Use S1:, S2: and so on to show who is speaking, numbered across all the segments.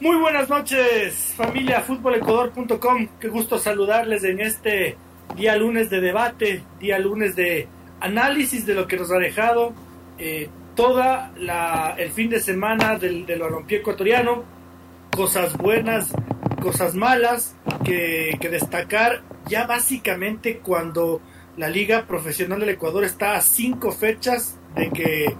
S1: Muy buenas noches, familia futbolecuador.com. Qué gusto saludarles en este día lunes de debate, día lunes de análisis de lo que nos ha dejado eh, toda la, el fin de semana del, del ecuatoriano. Cosas buenas, cosas malas que destacar ya básicamente cuando la Liga Profesional del Ecuador está a cinco fechas de que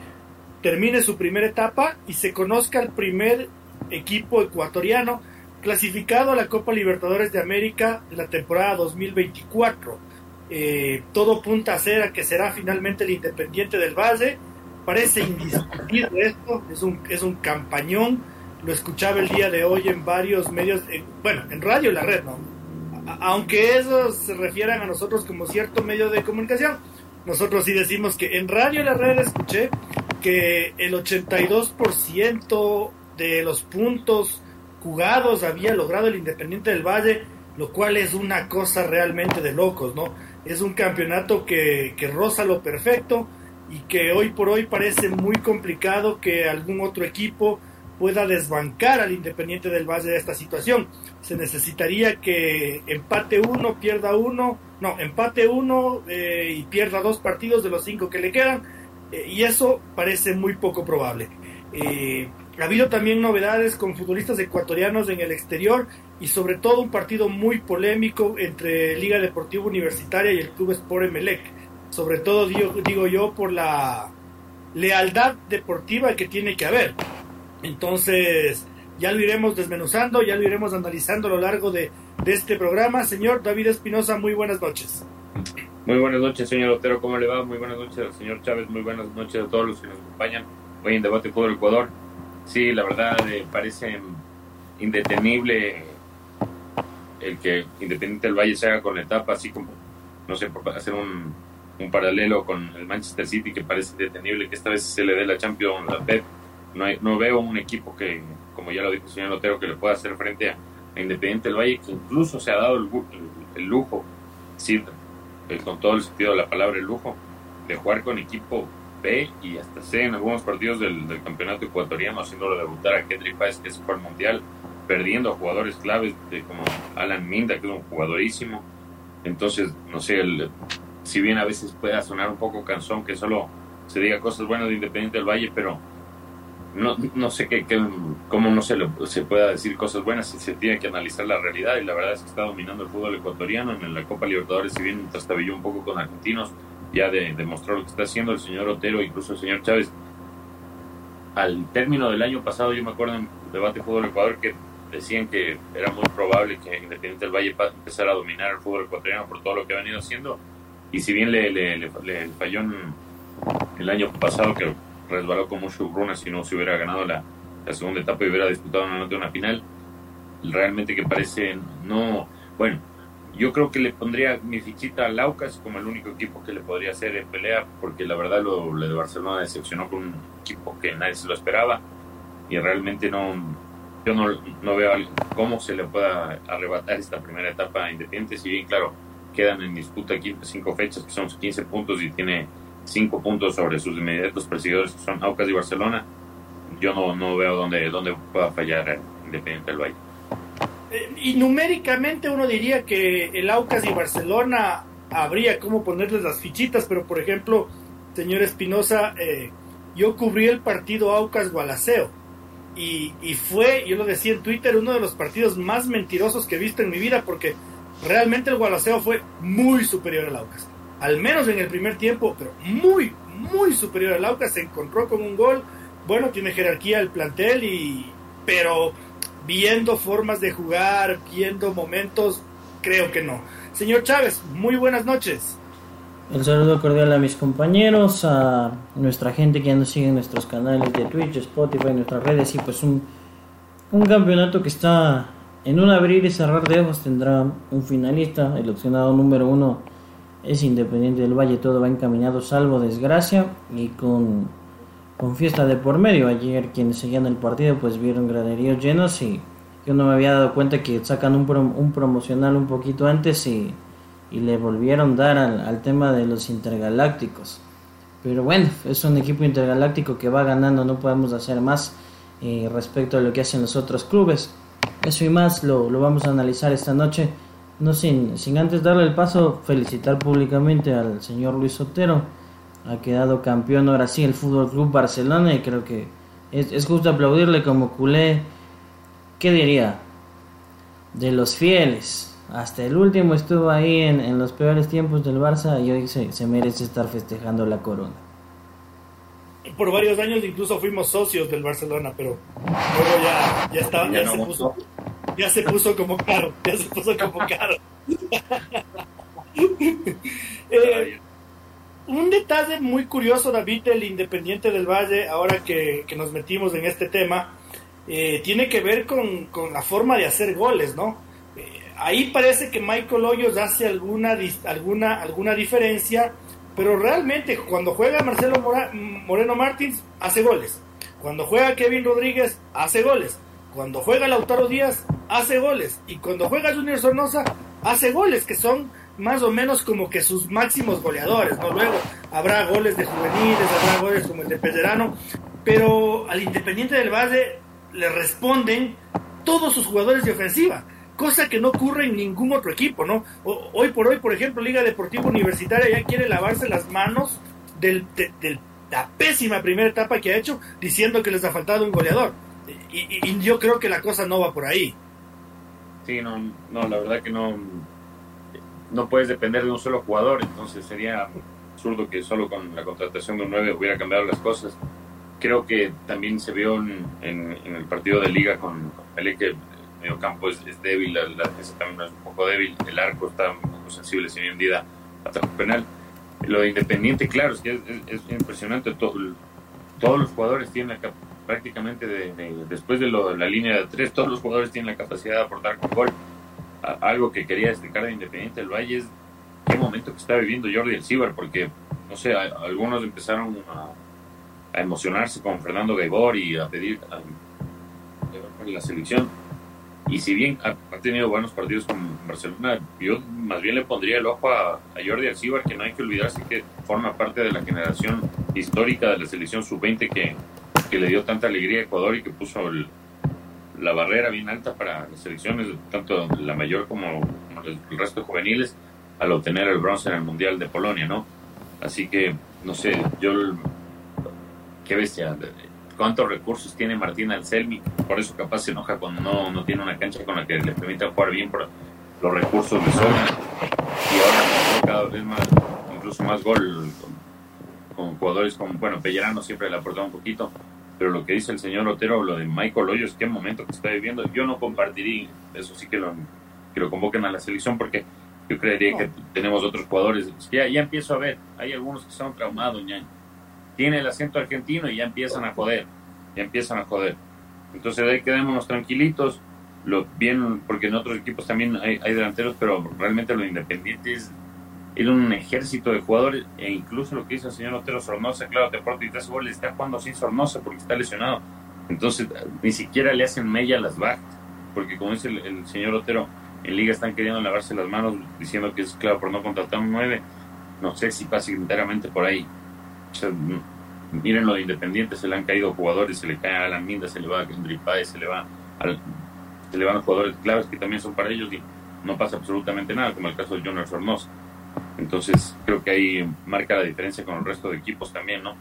S1: termine su primera etapa y se conozca el primer equipo ecuatoriano clasificado a la Copa Libertadores de América la temporada 2024. Eh, todo punta a ser a que será finalmente el Independiente del Valle. Parece indiscutible esto, es un, es un campañón. Lo escuchaba el día de hoy en varios medios, bueno, en radio la red, ¿no? aunque esos se refieran a nosotros como cierto medio de comunicación, nosotros sí decimos que en radio la red escuché que el 82% de los puntos jugados había logrado el Independiente del Valle, lo cual es una cosa realmente de locos, ¿no? Es un campeonato que, que roza lo perfecto y que hoy por hoy parece muy complicado que algún otro equipo pueda desbancar al Independiente del Valle de esta situación. Se necesitaría que empate uno, pierda uno, no, empate uno eh, y pierda dos partidos de los cinco que le quedan, eh, y eso parece muy poco probable. Eh, ha habido también novedades con futbolistas ecuatorianos en el exterior y sobre todo un partido muy polémico entre Liga Deportiva Universitaria y el Club Sport Emelec. Sobre todo digo, digo yo por la lealtad deportiva que tiene que haber. Entonces, ya lo iremos desmenuzando, ya lo iremos analizando a lo largo de, de este programa. Señor David Espinosa, muy buenas noches.
S2: Muy buenas noches, señor Otero, ¿cómo le va? Muy buenas noches, señor Chávez, muy buenas noches a todos los que nos acompañan hoy en Debate Fútbol Ecuador. Sí, la verdad eh, parece indetenible el que Independiente del Valle se haga con la etapa, así como, no sé, hacer un, un paralelo con el Manchester City que parece indetenible, que esta vez se le dé la Champions la Pep. No, hay, no veo un equipo que, como ya lo dijo el señor Lotero, que le pueda hacer frente a, Independiente del Valle, que incluso se ha dado el, el, lujo, sí, con todo el sentido de la palabra el lujo, de jugar con equipo Y hasta C en algunos partidos del, campeonato ecuatoriano, haciéndolo debutar a Kendrick Páez, que es el mundial, perdiendo a jugadores claves de, como Alan Minda, que es un jugadorísimo. Entonces, no sé, el, si bien a veces pueda sonar un poco cansón que solo se diga cosas buenas de Independiente del Valle, pero no, no sé qué, qué, cómo no se, le, se pueda decir cosas buenas si se tiene que analizar la realidad y la verdad es que está dominando el fútbol ecuatoriano en la Copa Libertadores si bien trastabilló un poco con argentinos ya de, demostró lo que está haciendo el señor Otero, incluso el señor Chávez. Al término del año pasado, yo me acuerdo en el debate de fútbol Ecuador que decían que era muy probable que Independiente del Valle empezara a dominar el fútbol ecuatoriano por todo lo que ha venido haciendo. Y si bien le, le, le, falló el año pasado, que resbaló con mucho runa si no se hubiera ganado la, la segunda etapa y hubiera disputado una, una final, realmente que parece no. Bueno, yo creo que le pondría mi fichita a Laucas como el único equipo que le podría hacer en pelea, porque la verdad lo, de Barcelona decepcionó con un equipo que nadie se lo esperaba y realmente no, yo no, no veo cómo se le pueda arrebatar esta primera etapa Independiente, si bien claro, quedan en disputa aquí cinco fechas que son 15 puntos y tiene cinco puntos sobre sus inmediatos perseguidores que son Aucas y Barcelona, yo no, no veo dónde, dónde pueda fallar Independiente del Valle.
S1: Eh, y numéricamente uno diría que el Aucas y Barcelona habría como ponerles las fichitas, pero por ejemplo, señor Espinosa, eh, yo cubrí el partido Aucas Gualaceo y, y, fue, yo lo decía en Twitter, uno de los partidos más mentirosos que he visto en mi vida porque realmente el Gualaceo fue muy superior al Aucas, al menos en el primer tiempo, pero muy, muy superior al Aucas, se encontró con un gol, bueno, tiene jerarquía el plantel y pero viendo formas de jugar, viendo momentos, creo que no. Señor Chávez, muy buenas noches.
S3: Un saludo cordial a mis compañeros, a nuestra gente que ya nos sigue en nuestros canales de Twitch, Spotify, nuestras redes y pues un, un campeonato que está en un abrir y cerrar de ojos tendrá un finalista, el opcionado número uno es Independiente del Valle, todo va encaminado salvo desgracia y con con fiesta de por medio. Ayer quienes seguían el partido pues vieron graderíos llenos y yo no me había dado cuenta que sacan un, un promocional un poquito antes y, y le volvieron dar al, tema de los intergalácticos. Pero bueno, es un equipo intergaláctico que va ganando, no podemos hacer más. eh, respecto a lo que hacen los otros clubes. Eso y más lo, lo vamos a analizar esta noche. No sin, sin antes darle el paso, felicitar públicamente al señor Luis Otero. Ha quedado campeón ahora sí el Fútbol Club Barcelona y creo que es, es justo aplaudirle como culé. ¿Qué diría? De los fieles. Hasta el último estuvo ahí en, en los peores tiempos del Barça y hoy se, se merece estar festejando la corona
S1: por varios años incluso fuimos socios del Barcelona, pero luego ya, ya, estaba, ya, se puso, ya se puso como caro, ya se puso como caro. eh, un detalle muy curioso, David, del Independiente del Valle, ahora que, nos metimos en este tema, eh, tiene que ver con, con, la forma de hacer goles, ¿no? Eh, ahí parece que Michael Hoyos hace alguna, alguna, alguna diferencia pero realmente cuando juega Marcelo Moreno Martins, hace goles. Cuando juega Kevin Rodríguez, hace goles. Cuando juega Lautaro Díaz, hace goles. Y cuando juega Junior Sornosa, hace goles, que son más o menos como que sus máximos goleadores. ¿no? Luego habrá goles de juveniles, habrá goles como el de Pellerano. Pero al Independiente del Valle le responden todos sus jugadores de ofensiva cosa que no ocurre en ningún otro equipo, ¿no? hoy por hoy, por ejemplo, Liga Deportiva Universitaria ya quiere lavarse las manos del, de, la pésima primera etapa que ha hecho, diciendo que les ha faltado un goleador. Y, y, yo creo que la cosa no va por ahí.
S2: Sí, no, no, la verdad que no, no puedes depender de un solo jugador, entonces sería absurdo que solo con la contratación de un 9 hubiera cambiado las cosas. Creo que también se vio en, el partido de liga con, con que medio campo es, es débil, la, defensa también es un poco débil, el arco está un poco sensible, si bien vida ataque penal. Lo de Independiente, claro, es que es, es, es impresionante. Todo, todos los jugadores tienen la, prácticamente de, de, después de, de, la línea de tres, todos los jugadores tienen la capacidad de aportar con gol. Algo que quería destacar de Independiente del Valle es qué momento que está viviendo Jordi El porque, no sé, algunos empezaron a, emocionarse con Fernando Gaibor y a pedir a, la selección. Y si bien ha, tenido buenos partidos con Barcelona, yo más bien le pondría el ojo a, a Jordi Alcibar, que no hay que olvidarse que forma parte de la generación histórica de la selección sub-20 que, que, le dio tanta alegría a Ecuador y que puso el, la barrera bien alta para las selecciones, tanto la mayor como, el, resto de juveniles, al obtener el bronce en el Mundial de Polonia, ¿no? Así que, no sé, yo... Qué bestia cuántos recursos tiene Martín Anselmi, por eso capaz se enoja cuando no, no tiene una cancha con la que le permita jugar bien, por los recursos le sobran. Y ahora cada vez más, incluso más gol con, con jugadores como, bueno, Pellerano siempre le ha aportado un poquito, pero lo que dice el señor Otero, lo de Michael Hoyos, qué momento que está viviendo, yo no compartiría, eso sí que lo, que lo convoquen a la selección porque yo creería que tenemos otros jugadores. Ya, ya empiezo a ver, hay algunos que están traumados, ñaño tiene el acento argentino y ya empiezan a joder, ya empiezan a joder. Entonces ahí quedémonos tranquilitos, lo bien, porque en otros equipos también hay, hay delanteros, pero realmente los independientes era un ejército de jugadores, e incluso lo que dice el señor Otero Sornosa, claro, te aporta y te goles, está jugando sin Sornosa porque está lesionado. Entonces ni siquiera le hacen mella las bajas, porque como dice el, el señor Otero, en liga están queriendo lavarse las manos diciendo que es claro por no contratar un 9. No sé si pasa enteramente por ahí. O sea, miren lo de Independiente, se le han caído jugadores, se le cae a Alan Minda, se le va a Kendrick se le va al, se le van a jugadores claves que también son para ellos y no pasa absolutamente nada, como el caso de Junior Sornosa. Entonces, creo que ahí marca la diferencia con el resto de equipos también, ¿no?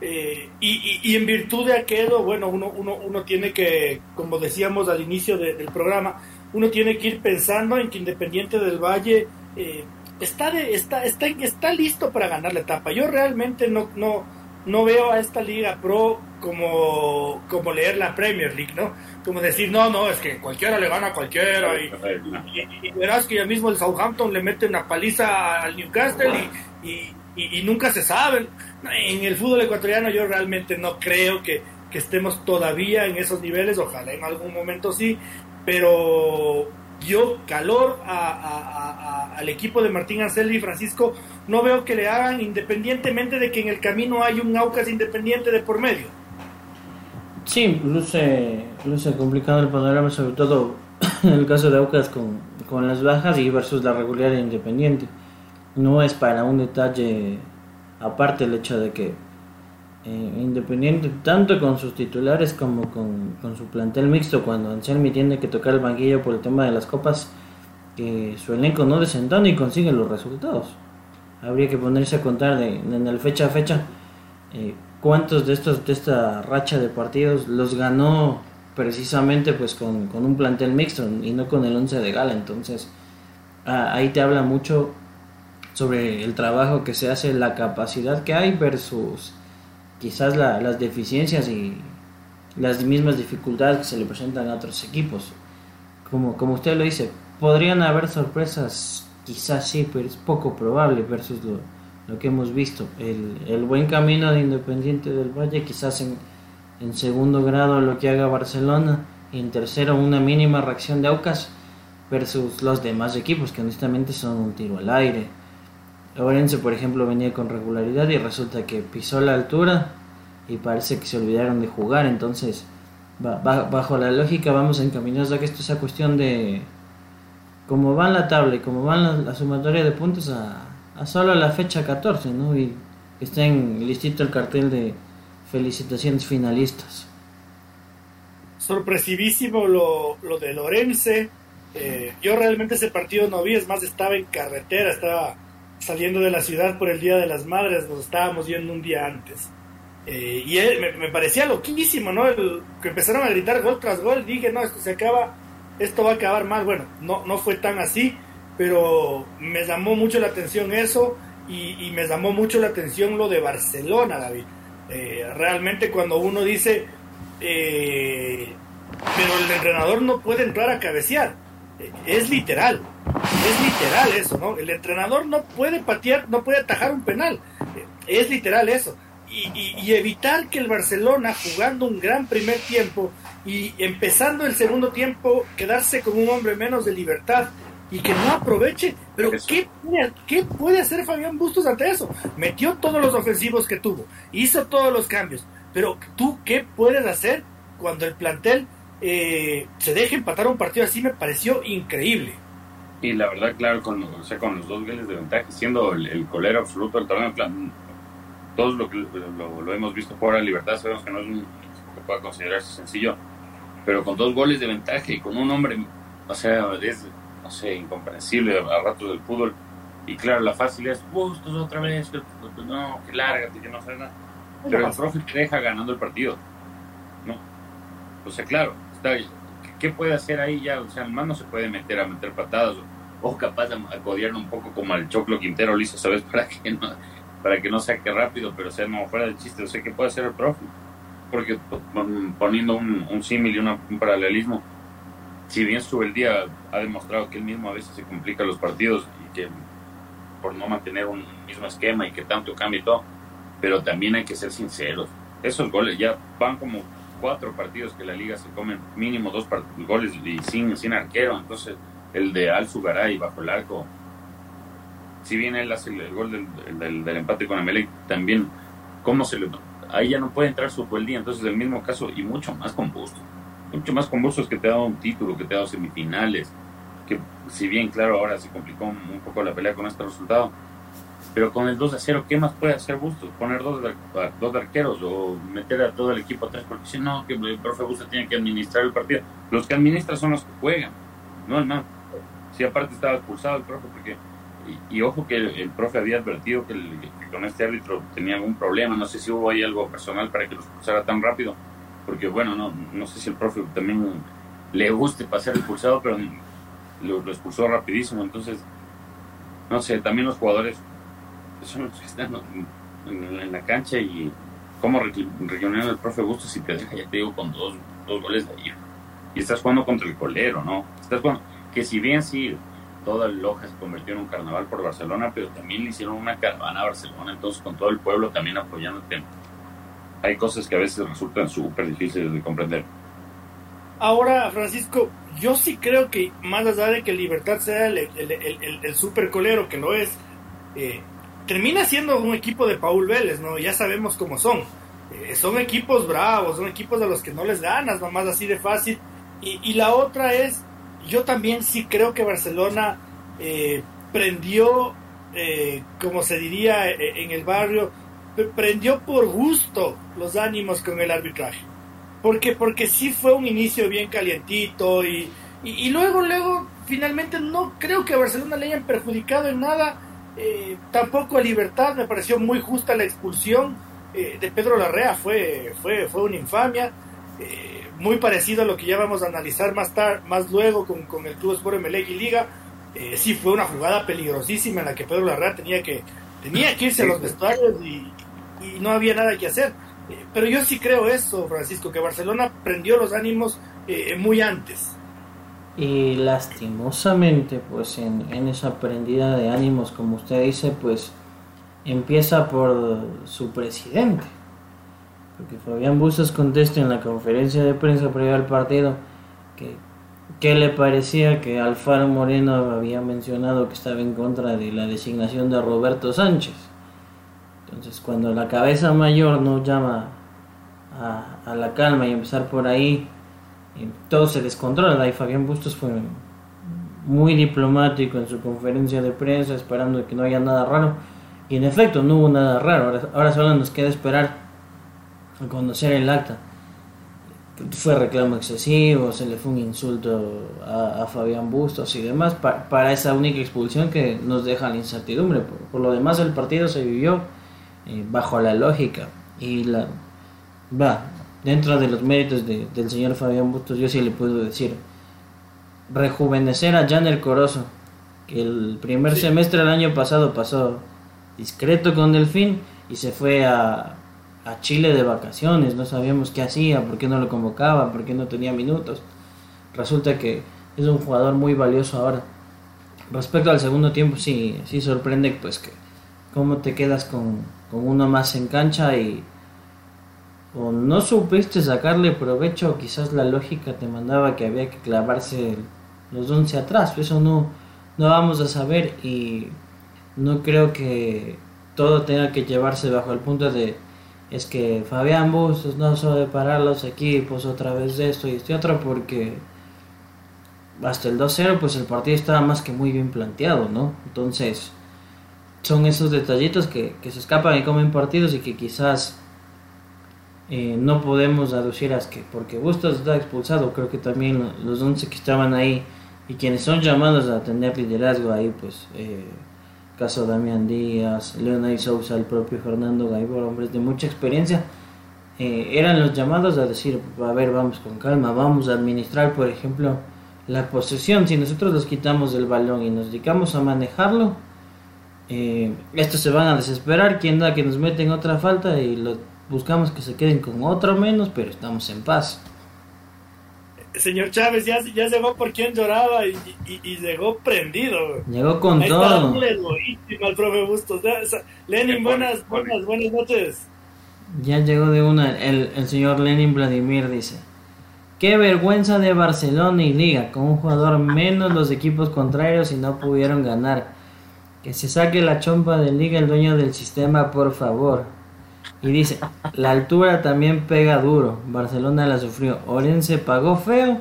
S1: Eh, y, y, en virtud de aquello, bueno, uno, uno, uno tiene que, como decíamos al inicio de, del programa, uno tiene que ir pensando en que Independiente del Valle eh, está, de, está, está, está listo para ganar la etapa. Yo realmente no, no, no veo a esta Liga Pro como, como leer la Premier League, ¿no? Como decir, no, no, es que cualquiera le gana a cualquiera. Y, y, y verás que ya mismo el Southampton le mete una paliza al Newcastle y, y, nunca se sabe. En el fútbol ecuatoriano yo realmente no creo que, que estemos todavía en esos niveles, ojalá en algún momento sí, pero dio calor a, a, a, al equipo de Martín Anselmi y Francisco, no veo que le hagan independientemente de que en el camino hay un Aucas independiente de por medio.
S3: Sí, luce, luce complicado el panorama, sobre todo en el caso de Aucas con, con las bajas y versus la regularidad independiente. No es para un detalle aparte el hecho de que eh, Independiente, tanto con sus titulares como con, con, su plantel mixto, cuando Anselmi tiene que tocar el banquillo por el tema de las copas, que su elenco no desentona y consigue los resultados. Habría que ponerse a contar de, en el fecha a fecha eh, cuántos de estos de esta racha de partidos los ganó precisamente pues con, con un plantel mixto y no con el 11 de gala. Entonces, ahí te habla mucho sobre el trabajo que se hace, la capacidad que hay versus quizás las deficiencias y las mismas dificultades que se le presentan a otros equipos. Como, como usted lo dice, podrían haber sorpresas, quizás sí, pero es poco probable versus lo, lo que hemos visto. El, el, buen camino de Independiente del Valle, quizás en, en segundo grado lo que haga Barcelona, y en tercero una mínima reacción de Aucas versus los demás equipos que honestamente son un tiro al aire. Orense, por ejemplo, venía con regularidad y resulta que pisó la altura y parece que se olvidaron de jugar. Entonces, bajo la lógica, vamos encaminados a que esto sea cuestión de cómo va la tabla y cómo va la, sumatoria de puntos a, a, solo la fecha 14, ¿no? Y está en listito el cartel de felicitaciones finalistas.
S1: Sorpresivísimo lo, lo de Lorense. Eh, yo realmente ese partido no vi, es más, estaba en carretera, estaba saliendo de la ciudad por el Día de las Madres, nos estábamos yendo un día antes. Eh, y él, me, parecía loquísimo, ¿no? que empezaron a gritar gol tras gol, dije, no, esto se acaba, esto va a acabar mal. Bueno, no, no fue tan así, pero me llamó mucho la atención eso y, me llamó mucho la atención lo de Barcelona, David. Eh, realmente cuando uno dice, eh, pero el entrenador no puede entrar a cabecear, es literal es literal eso, ¿no? El entrenador no puede patear, no puede atajar un penal. Es literal eso. Y, evitar que el Barcelona, jugando un gran primer tiempo y empezando el segundo tiempo, quedarse con un hombre menos de libertad y que no aproveche. Pero ¿qué, ¿qué puede hacer Fabián Bustos ante eso? Metió todos los ofensivos que tuvo, hizo todos los cambios. Pero tú, ¿qué puedes hacer cuando el plantel eh, se deja empatar un partido así? Me pareció increíble.
S2: Y la verdad, claro, con, o sea, con los dos goles de ventaja, siendo el, colero absoluto del torneo, plan, todos lo, lo, lo, hemos visto por la libertad, sabemos que no es un que pueda considerarse sencillo, pero con dos goles de ventaja y con un hombre, o sea, es, no sé, incomprensible a ratos del fútbol. Y claro, la fácil es, Bustos otra vez, no, que lárgate, que no nada. Pero el profe te deja ganando el partido, ¿no? O sea, claro, está ¿qué puede hacer ahí ya? O sea, el man no se puede meter a meter patadas o, capaz de codiar un poco como al Choclo Quintero listo, ¿sabes? Para que no, para que no saque rápido, pero sea, no fuera de chiste, o sea, ¿qué puede hacer el profe? Porque poniendo un, un símil y un paralelismo, si bien sube el día ha demostrado que él mismo a veces se complica los partidos y que por no mantener un mismo esquema y que tanto cambia y todo, pero también hay que ser sinceros. Esos goles ya van como cuatro partidos que la liga se come mínimo dos goles y sin, sin arquero. Entonces, el de Al Sugaray bajo el arco, si bien él hace el, gol del, del, empate con Emelec, también, ¿cómo se le.? Ahí ya no puede entrar su día. Entonces, el mismo caso, y mucho más con Bustos. Mucho más con Bustos que te ha dado un título, que te ha dado semifinales. Que, si bien, claro, ahora se complicó un poco la pelea con este resultado pero con el 2 a 0, ¿qué más puede hacer Bustos? Poner dos, dos arqueros o meter a todo el equipo atrás, porque si no, que el profe Bustos tiene que administrar el partido. Los que administran son los que juegan, no el man. Si aparte estaba expulsado el profe, porque. Y, ojo que el, profe había advertido que, con este árbitro tenía algún problema, no sé si hubo ahí algo personal para que lo expulsara tan rápido, porque bueno, no, no sé si el profe también le guste pasar expulsado, pero lo, lo expulsó rapidísimo, entonces, no sé, también los jugadores son los que están en, la cancha y cómo regional el profe Bustos si te deja, ya te digo, con dos, dos goles de ahí. Y estás jugando contra el colero, ¿no? Estás jugando, que si bien sí, toda Loja se convirtió en un carnaval por Barcelona, pero también le hicieron una caravana a Barcelona, entonces con todo el pueblo también apoyándote. Hay cosas que a veces resultan súper difíciles de comprender.
S1: Ahora, Francisco, yo sí creo que más allá de que Libertad sea el, el, el, el super colero, que lo es, eh, termina siendo un equipo de Paul Vélez, ¿no? Ya sabemos cómo son. Eh, son equipos bravos, son equipos a los que no les ganas, nomás así de fácil. Y, la otra es, yo también sí creo que Barcelona eh, prendió, eh, como se diría en el barrio, prendió por gusto los ánimos con el arbitraje. Porque, porque sí fue un inicio bien calientito y, y, luego, luego, finalmente no creo que a Barcelona le hayan perjudicado en nada. Eh, tampoco a Libertad me pareció muy justa la expulsión eh, de Pedro Larrea, fue, fue, fue una infamia. Eh, muy parecido a lo que ya vamos a analizar más tarde, más luego con, con el Club Sport Emelec y Liga. sí fue una jugada peligrosísima en la que Pedro Larrea tenía que, tenía que irse a los vestuarios y, y no había nada que hacer. pero yo sí creo eso, Francisco, que Barcelona prendió los ánimos muy antes.
S3: Y lastimosamente, pues en, esa prendida de ánimos, como usted dice, pues empieza por su presidente. Porque Fabián Bustos contesta en la conferencia de prensa previa al partido que, que le parecía que Alfaro Moreno había mencionado que estaba en contra de la designación de Roberto Sánchez. Entonces cuando la cabeza mayor nos llama a la calma y empezar por ahí, todo se descontrola. Y Fabián Bustos fue muy diplomático en su conferencia de prensa, esperando que no haya nada raro. Y en efecto, no hubo nada raro. Ahora, solo nos queda esperar a conocer el acta. Fue reclamo excesivo, se le fue un insulto a, Fabián Bustos y demás para esa única expulsión que nos deja la incertidumbre. Por, lo demás, el partido se vivió eh, bajo la lógica y la va dentro de los méritos del señor Fabián Bustos, yo sí le puedo decir, rejuvenecer a Jan el Corozo, que el primer semestre del año pasado pasó discreto con Delfín y se fue a, a Chile de vacaciones, no sabíamos qué hacía, por qué no lo convocaba, por qué no tenía minutos. Resulta que es un jugador muy valioso ahora. Respecto al segundo tiempo, sí, sí sorprende pues que cómo te quedas con, con uno más en cancha y o no supiste sacarle provecho, quizás la lógica te mandaba que había que clavarse los 11 atrás, eso no, no vamos a saber y no creo que todo tenga que llevarse bajo el punto de es que Fabián Bustos no sabe parar los equipos otra vez de esto y este otro porque hasta el 2-0 pues el partido estaba más que muy bien planteado, ¿no? Entonces son esos detallitos que, que se escapan y comen partidos y que quizás eh, no podemos aducir a que porque Bustos está expulsado, creo que también los 11 que estaban ahí y quienes son llamados a tener liderazgo ahí, pues eh, caso Damián Díaz, Leonel Sousa, el propio Fernando Gaibor, hombres de mucha experiencia, eh, eran los llamados a decir, a ver, vamos con calma, vamos a administrar, por ejemplo, la posesión. Si nosotros los quitamos del balón y nos dedicamos a manejarlo, estos se van a desesperar, quien da que nos meten otra falta y lo buscamos que se queden con otro menos, pero estamos en paz.
S1: Señor Chávez ya, ya llegó por quien lloraba y, y, llegó prendido.
S3: Llegó con todo.
S1: Está el profe Bustos. Lenin, buenas, buenas, buenas noches.
S3: Ya llegó de una, el, el señor Lenin Vladimir dice. Qué vergüenza de Barcelona y Liga, con un jugador menos los equipos contrarios y no pudieron ganar. Que se saque la chompa de Liga el dueño del sistema, por favor. Y dice, la altura también pega duro. Barcelona la sufrió. Orense pagó feo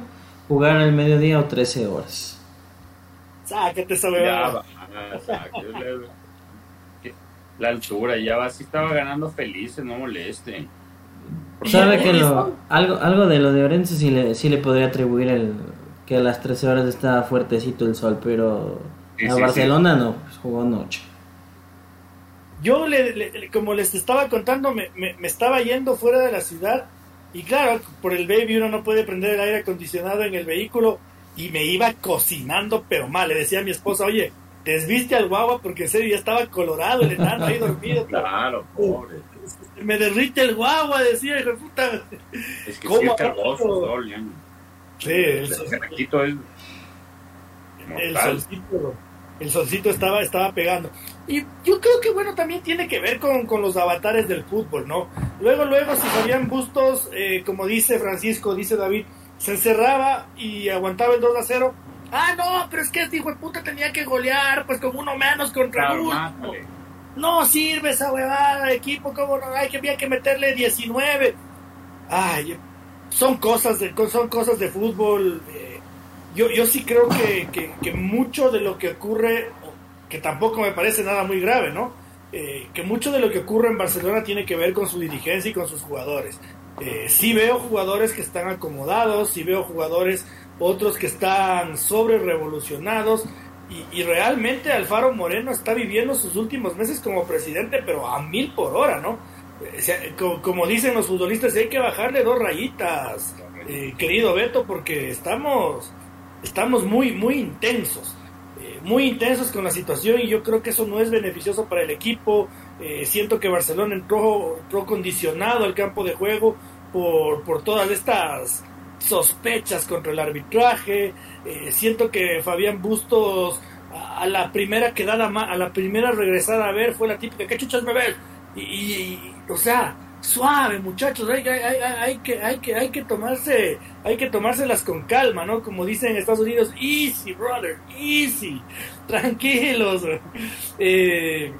S3: jugar al mediodía o 13 horas.
S1: Sáquete esa
S2: La altura, ya va, si estaba ganando felices, no moleste.
S3: Sabe que lo, algo, algo de lo de Orense sí le, sí le podría atribuir el que a las 13 horas estaba fuertecito el sol, pero a Barcelona no, pues jugó noche
S1: yo, le, como les estaba contando, me, me, estaba yendo fuera de la ciudad y claro, por el baby uno no puede prender el aire acondicionado en el vehículo y me iba cocinando, pero mal. Le decía a mi esposa, oye, desviste al guagua porque en serio ya estaba colorado el enano ahí dormido.
S2: claro, pobre.
S1: Me derrite el guagua, decía, hijo de puta.
S2: Es que ¿Cómo sí cargoso,
S1: Sí, el, solcito es... El solcito, el solcito estaba, estaba pegando. Y yo creo que, bueno, también tiene que ver con, con los avatares del fútbol, ¿no? Luego, luego, si Fabián Bustos, eh, como dice Francisco, dice David, se encerraba y aguantaba el 2 a 0. Ah, no, pero es que este hijo de puta tenía que golear, pues como uno menos contra el No sirve esa huevada, equipo, como no, hay que había que meterle 19. Ay, son cosas de, son cosas de fútbol. Eh, yo, yo sí creo que, que, que mucho de lo que ocurre que tampoco me parece nada muy grave, ¿no? eh, que mucho de lo que ocurre en Barcelona tiene que ver con su dirigencia y con sus jugadores. Eh, sí veo jugadores que están acomodados, sí veo jugadores otros que están sobre revolucionados y, realmente Alfaro Moreno está viviendo sus últimos meses como presidente, pero a mil por hora, ¿no? Eh, como, dicen los futbolistas, hay que bajarle dos rayitas, eh, querido Beto, porque estamos, estamos muy, muy intensos, muy intensos con la situación y yo creo que eso no es beneficioso para el equipo. siento que Barcelona entró, entró condicionado al campo de juego por, por todas estas sospechas contra el arbitraje. Eh, siento que Fabián Bustos a, la primera quedada, a la primera regresada a ver fue la típica, ¿qué chuchas me ves? Y, o sea, suave muchachos, hay, hay, hay, que, hay, que, hay que tomarse, hay que tomárselas con calma, ¿no? Como dicen en Estados Unidos, easy brother, easy, tranquilos. Eh,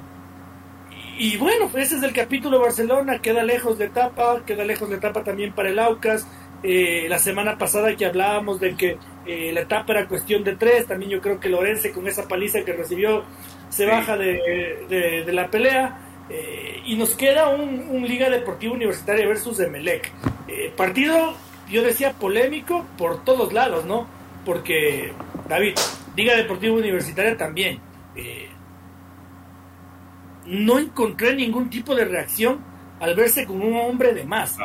S1: y bueno, ese es el capítulo de Barcelona, queda lejos de etapa, queda lejos de etapa también para el Aucas. Eh, la semana pasada que hablábamos de que eh, la etapa era cuestión de tres, también yo creo que Lorense con esa paliza que recibió se baja de, la pelea. Eh, y nos queda un, Liga Deportiva Universitaria versus Emelec. partido, yo decía, polémico por todos lados, ¿no? Porque, David, Liga Deportiva Universitaria también. no encontré ningún tipo de reacción al verse como un hombre de más.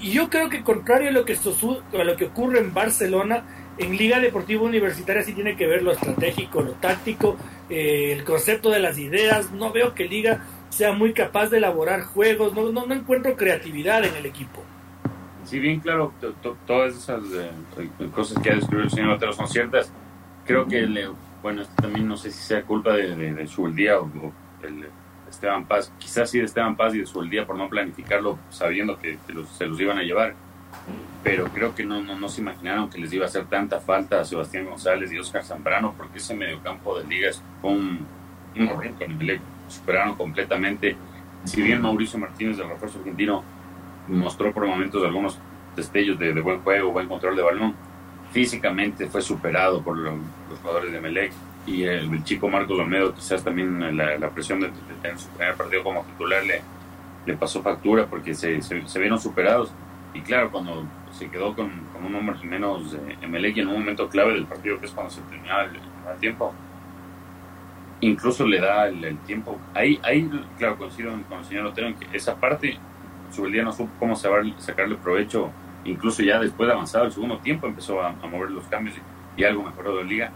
S1: Y, yo creo que contrario a lo que, a lo que ocurre en Barcelona, en Liga Deportiva Universitaria sí tiene que ver lo estratégico, lo táctico, eh, el concepto de las ideas. No veo que Liga sea muy capaz de elaborar juegos, no, no, encuentro creatividad en el equipo.
S2: Sí, bien claro, todas esas eh, cosas que ha descrito el señor Otero son ciertas. Creo que, bueno, esto también no sé si sea culpa de, de, su día o, o el Esteban Paz, quizás sí de Esteban Paz y de su día por no planificarlo sabiendo que, se los iban a llevar, pero creo que no, no, se imaginaron que les iba a hacer tanta falta a Sebastián González y Oscar Zambrano, porque ese mediocampo de liga es un, un horror el superaron completamente. Si bien Mauricio Martínez del refuerzo argentino mostró por momentos algunos destellos de, buen juego, buen control de balón, físicamente fue superado por los, jugadores de Melec y el, chico Marcos Olmedo quizás también la, presión de, tener su primer partido como titular le, le pasó factura porque se, se, vieron superados y claro cuando se quedó con, un hombre menos eh, Emelec en un momento clave del partido que es cuando se terminaba el, tiempo incluso le da el, tiempo ahí ahí claro coincido con el señor Otero en que esa parte día no supo cómo sacarle provecho incluso ya después de avanzado el segundo tiempo empezó a, mover los cambios y, algo mejoró de liga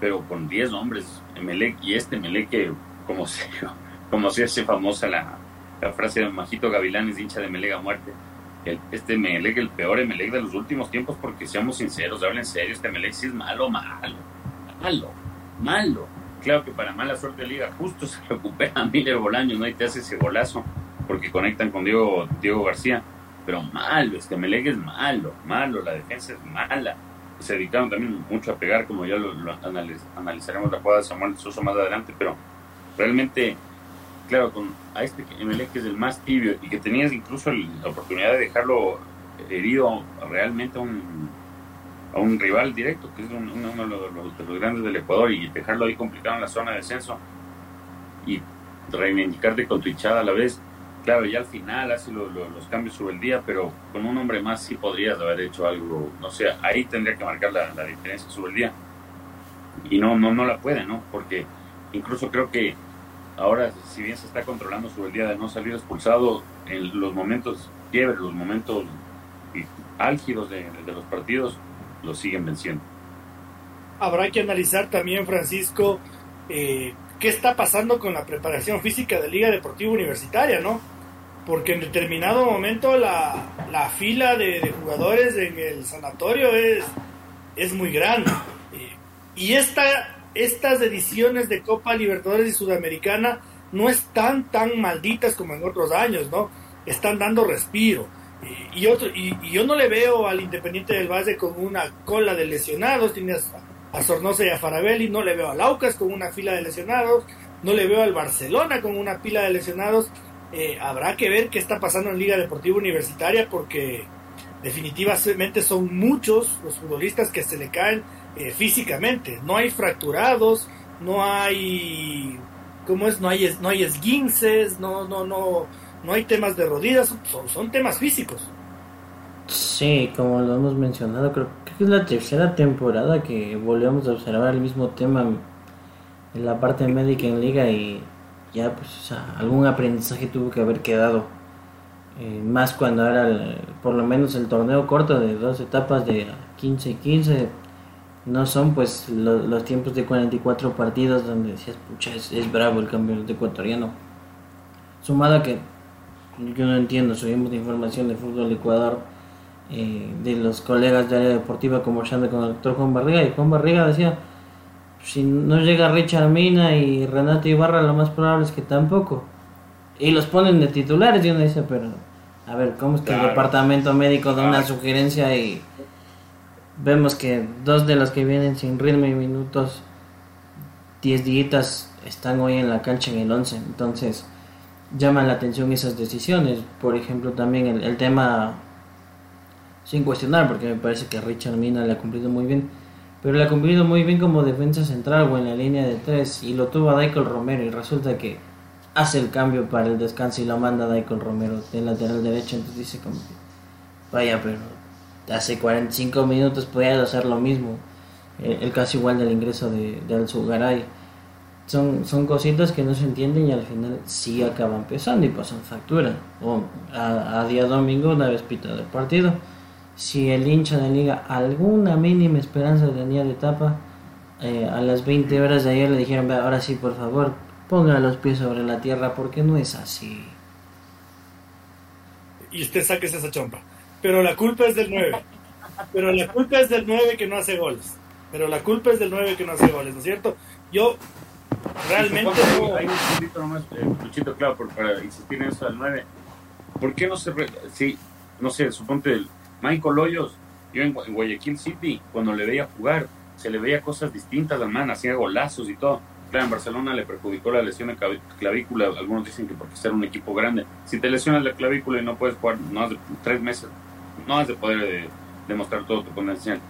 S2: pero con 10 hombres, Emelec, y este Emelec que, como se, como se hace famosa la, frase de Majito Gavilanes, hincha de Emelec a muerte, el, este Emelec, el peor Emelec de los últimos tiempos, porque seamos sinceros, hablen serio, este Emelec sí es malo, malo, malo, malo. Claro que para mala suerte de liga, justo se recupera Miller Bolaños, ¿no? Y te hace ese golazo, porque conectan con Diego, Diego García. Pero malo, este Emelec es malo, malo, la defensa es mala se dedicaron también mucho a pegar, como ya lo, analizaremos la jugada de Samuel Soso más adelante, pero realmente, claro, con a este MLE que es el más tibio y que tenías incluso la oportunidad de dejarlo herido realmente a un, a un rival directo, que es uno de, los, de los grandes del Ecuador, y dejarlo ahí complicado en la zona de descenso y reivindicarte con tu hinchada a la vez Claro, ya al final hace los cambios sobre el día, pero con un hombre más sí podrías haber hecho algo, no sé, ahí tendría que marcar la, diferencia sobre el día. Y no, no, no la puede, ¿no? Porque incluso creo que ahora, si bien se está controlando sobre el día de no salir expulsado, en los momentos quiebres, los momentos álgidos de, los partidos, los siguen venciendo.
S1: Habrá que analizar también, Francisco, eh, qué está pasando con la preparación física de Liga Deportiva Universitaria, ¿no? porque en determinado momento la, la fila de, jugadores en el sanatorio es, es muy grande. Y esta, estas ediciones de Copa Libertadores y Sudamericana no están tan malditas como en otros años, ¿no? Están dando respiro. Y, otro, y, yo no le veo al Independiente del Valle con una cola de lesionados, tienes a Sornosa y a Farabelli, no le veo a Laucas con una fila de lesionados, no le veo al Barcelona con una pila de lesionados eh, habrá que ver qué está pasando en Liga Deportiva Universitaria porque definitivamente son muchos los futbolistas que se le caen eh, físicamente. No hay fracturados, no hay como es, no hay, no hay esguinces, no, no, no, no hay temas de rodillas, son, son temas físicos.
S3: Sí, como lo hemos mencionado, creo que es la tercera temporada que volvemos a observar el mismo tema en la parte médica en liga y ya pues algún aprendizaje tuvo que haber quedado. Eh, más cuando era por lo menos el torneo corto de dos etapas de 15 y 15 no son pues los tiempos de 44 partidos donde decías pucha es, es bravo el campeonato ecuatoriano sumado que yo no entiendo subimos información de fútbol de Ecuador eh, de los colegas de área deportiva conversando con el doctor Juan Barriga y Juan Barriga decía si no llega Richard Mina y Renato Ibarra lo más probable es que tampoco. Y los ponen de titulares y uno dice pero a ver cómo es que el departamento médico da una sugerencia y vemos que dos de los que vienen sin ritmo y minutos 10 días están hoy en la cancha en el 11 entonces llaman la atención esas decisiones por ejemplo también el, el tema sin cuestionar, porque me parece que Richard Mina le ha cumplido muy bien, pero le ha cumplido muy bien como defensa central o en la línea de tres, y lo tuvo a Daikol Romero, y resulta que hace el cambio para el descanso y lo manda a Daikol Romero de lateral derecho, entonces dice como vaya, pero hace 45 minutos podía hacer lo mismo, el, caso igual del ingreso de, de Alzugaray. Son, son cositas que no se entienden y al final sí acaban pesando y pasan factura. O a, día domingo una vez pitado el partido si el hincha de liga alguna mínima esperanza tenía de etapa, eh, a las 20 horas de ayer le dijeron, ahora sí, por favor, ponga los pies sobre la tierra, porque no es así.
S1: Y usted saque esa chompa. Pero la culpa es del 9. Pero la culpa es del 9 que no hace goles. Pero la culpa es del 9 que no hace goles, ¿no es cierto? Yo realmente...
S2: Hay un poquito nomás, eh, claro, para insistir en eso del 9. ¿Por qué no se... Sí, no sé, suponte... El, Michael Hoyos, yo en, Guayaquil City, cuando le veía jugar, se le veía cosas distintas al man, hacía golazos y todo. Claro, en Barcelona le perjudicó la lesión de clavícula. Algunos dicen que porque ser un equipo grande. Si te lesionas la clavícula y no puedes jugar no has de, tres meses, no has de poder eh, demostrar todo tu potencial.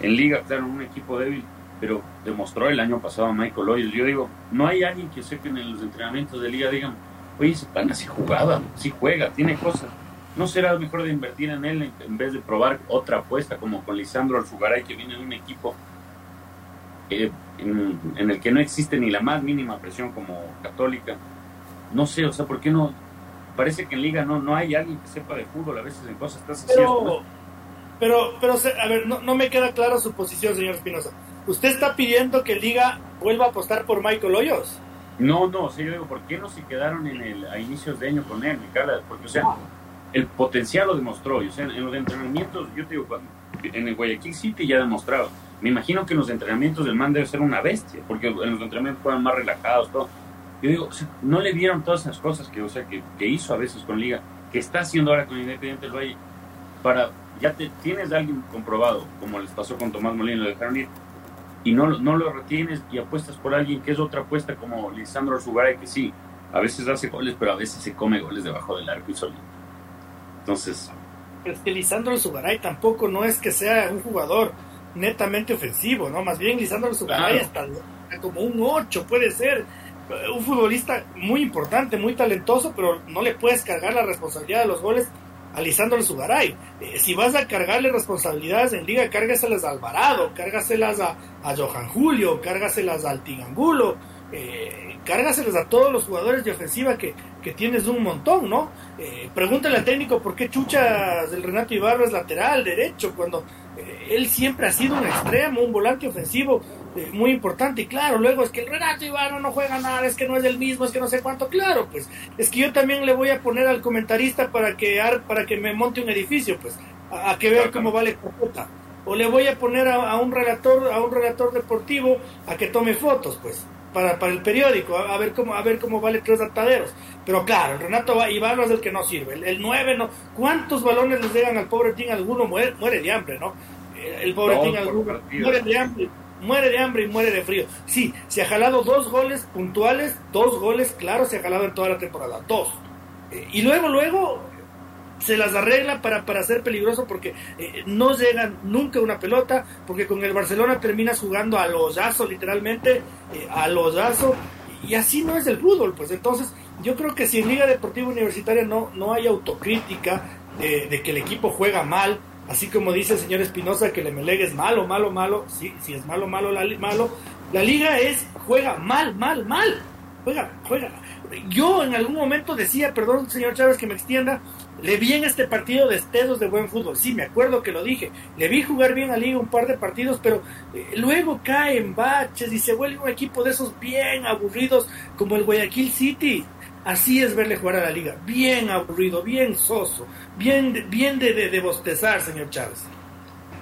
S2: En Liga, claro, un equipo débil, pero demostró el año pasado a Michael Hoyos. Yo digo, no hay alguien que sepa en los entrenamientos de Liga digan, oye, ese pan así jugaba, sí juega, tiene cosas. ¿No será mejor de invertir en él en vez de probar otra apuesta como con Lisandro Alfugaray que viene de un equipo eh, en, el que no existe ni la más mínima presión como católica? No sé, o sea, ¿por qué no? Parece que en liga no, no hay alguien que sepa de fútbol, a veces en cosas estás
S1: haciendo. Pero, pero, a ver, no, no me queda clara su posición, señor Espinosa. ¿Usted está pidiendo que Liga vuelva a apostar por Michael Hoyos?
S2: No, no, o sea, yo digo, ¿por qué no se quedaron en el, a inicios de año con él, Porque, o sea, el potencial lo demostró. O sea, en los entrenamientos, yo te digo, en el Guayaquil City ya demostrado. Me imagino que en los entrenamientos del man debe ser una bestia, porque en los entrenamientos juegan más relajados, todo. Yo digo, no le dieron todas esas cosas que, o sea, que, que, hizo a veces con Liga, que está haciendo ahora con Independiente del Valle, para, ya te, tienes a alguien comprobado, como les pasó con Tomás Molina, lo dejaron ir, y no, no lo retienes y apuestas por alguien que es otra apuesta como Lisandro Zugaray, que sí, a veces hace goles, pero a veces se come goles debajo del arco y solito. Entonces.
S1: Es que Lisandro Zugaray tampoco no es que sea un jugador netamente ofensivo, ¿no? Más bien Lisandro Zugaray está como un 8, puede ser un futbolista muy importante, muy talentoso, pero no le puedes cargar la responsabilidad de los goles a Lisandro Zugaray. Eh, si vas a cargarle responsabilidades en liga, cárgaselas a Alvarado, cárgaselas a, a Johan Julio, cárgaselas al Tigangulo, eh, cárgaselas a todos los jugadores de ofensiva que, que tienes un montón, ¿no? Eh, pregúntale al técnico por qué Chuchas del Renato Ibarra es lateral derecho, cuando eh, él siempre ha sido un extremo, un volante ofensivo eh, muy importante. Y claro, luego es que el Renato Ibarra no juega nada, es que no es el mismo, es que no sé cuánto. Claro, pues es que yo también le voy a poner al comentarista para que, para que me monte un edificio, pues, a, que vea cómo vale puta. O le voy a poner a, a un relator, a un relator deportivo a que tome fotos, pues para, para el periódico, a, ver cómo a ver cómo vale tres ataderos. Pero claro, Renato Ibarra es el que no sirve. El, nueve 9 no. ¿Cuántos balones les llegan al pobre Tim alguno? Muere, muere de hambre, ¿no? El pobre Tim alguno muere de hambre. Muere de hambre y muere de frío. Sí, se ha jalado dos goles puntuales, dos goles claros se ha jalado en toda la temporada. Dos. Eh, y luego, luego, se las arregla para, para ser peligroso porque eh, no llegan nunca una pelota, porque con el Barcelona terminas jugando a losazo literalmente, eh, a losazo y así no es el fútbol, pues entonces yo creo que si en Liga Deportiva Universitaria no, no hay autocrítica de, que el equipo juega mal, así como dice el señor Espinosa que le melegue es malo, malo, malo, sí, si es malo, malo, la, malo, la liga es, juega mal, mal, mal, juega, juega. Yo en algún momento decía, perdón señor Chávez que me extienda, le vi en este partido destellos de buen fútbol. Sí, me acuerdo que lo dije. Le vi jugar bien a Liga un par de partidos, pero eh, luego cae en baches y se vuelve un equipo de esos bien aburridos como el Guayaquil City. Así es verle jugar a la Liga. Bien aburrido, bien soso, bien, bien de, de, bostezar, señor Chávez.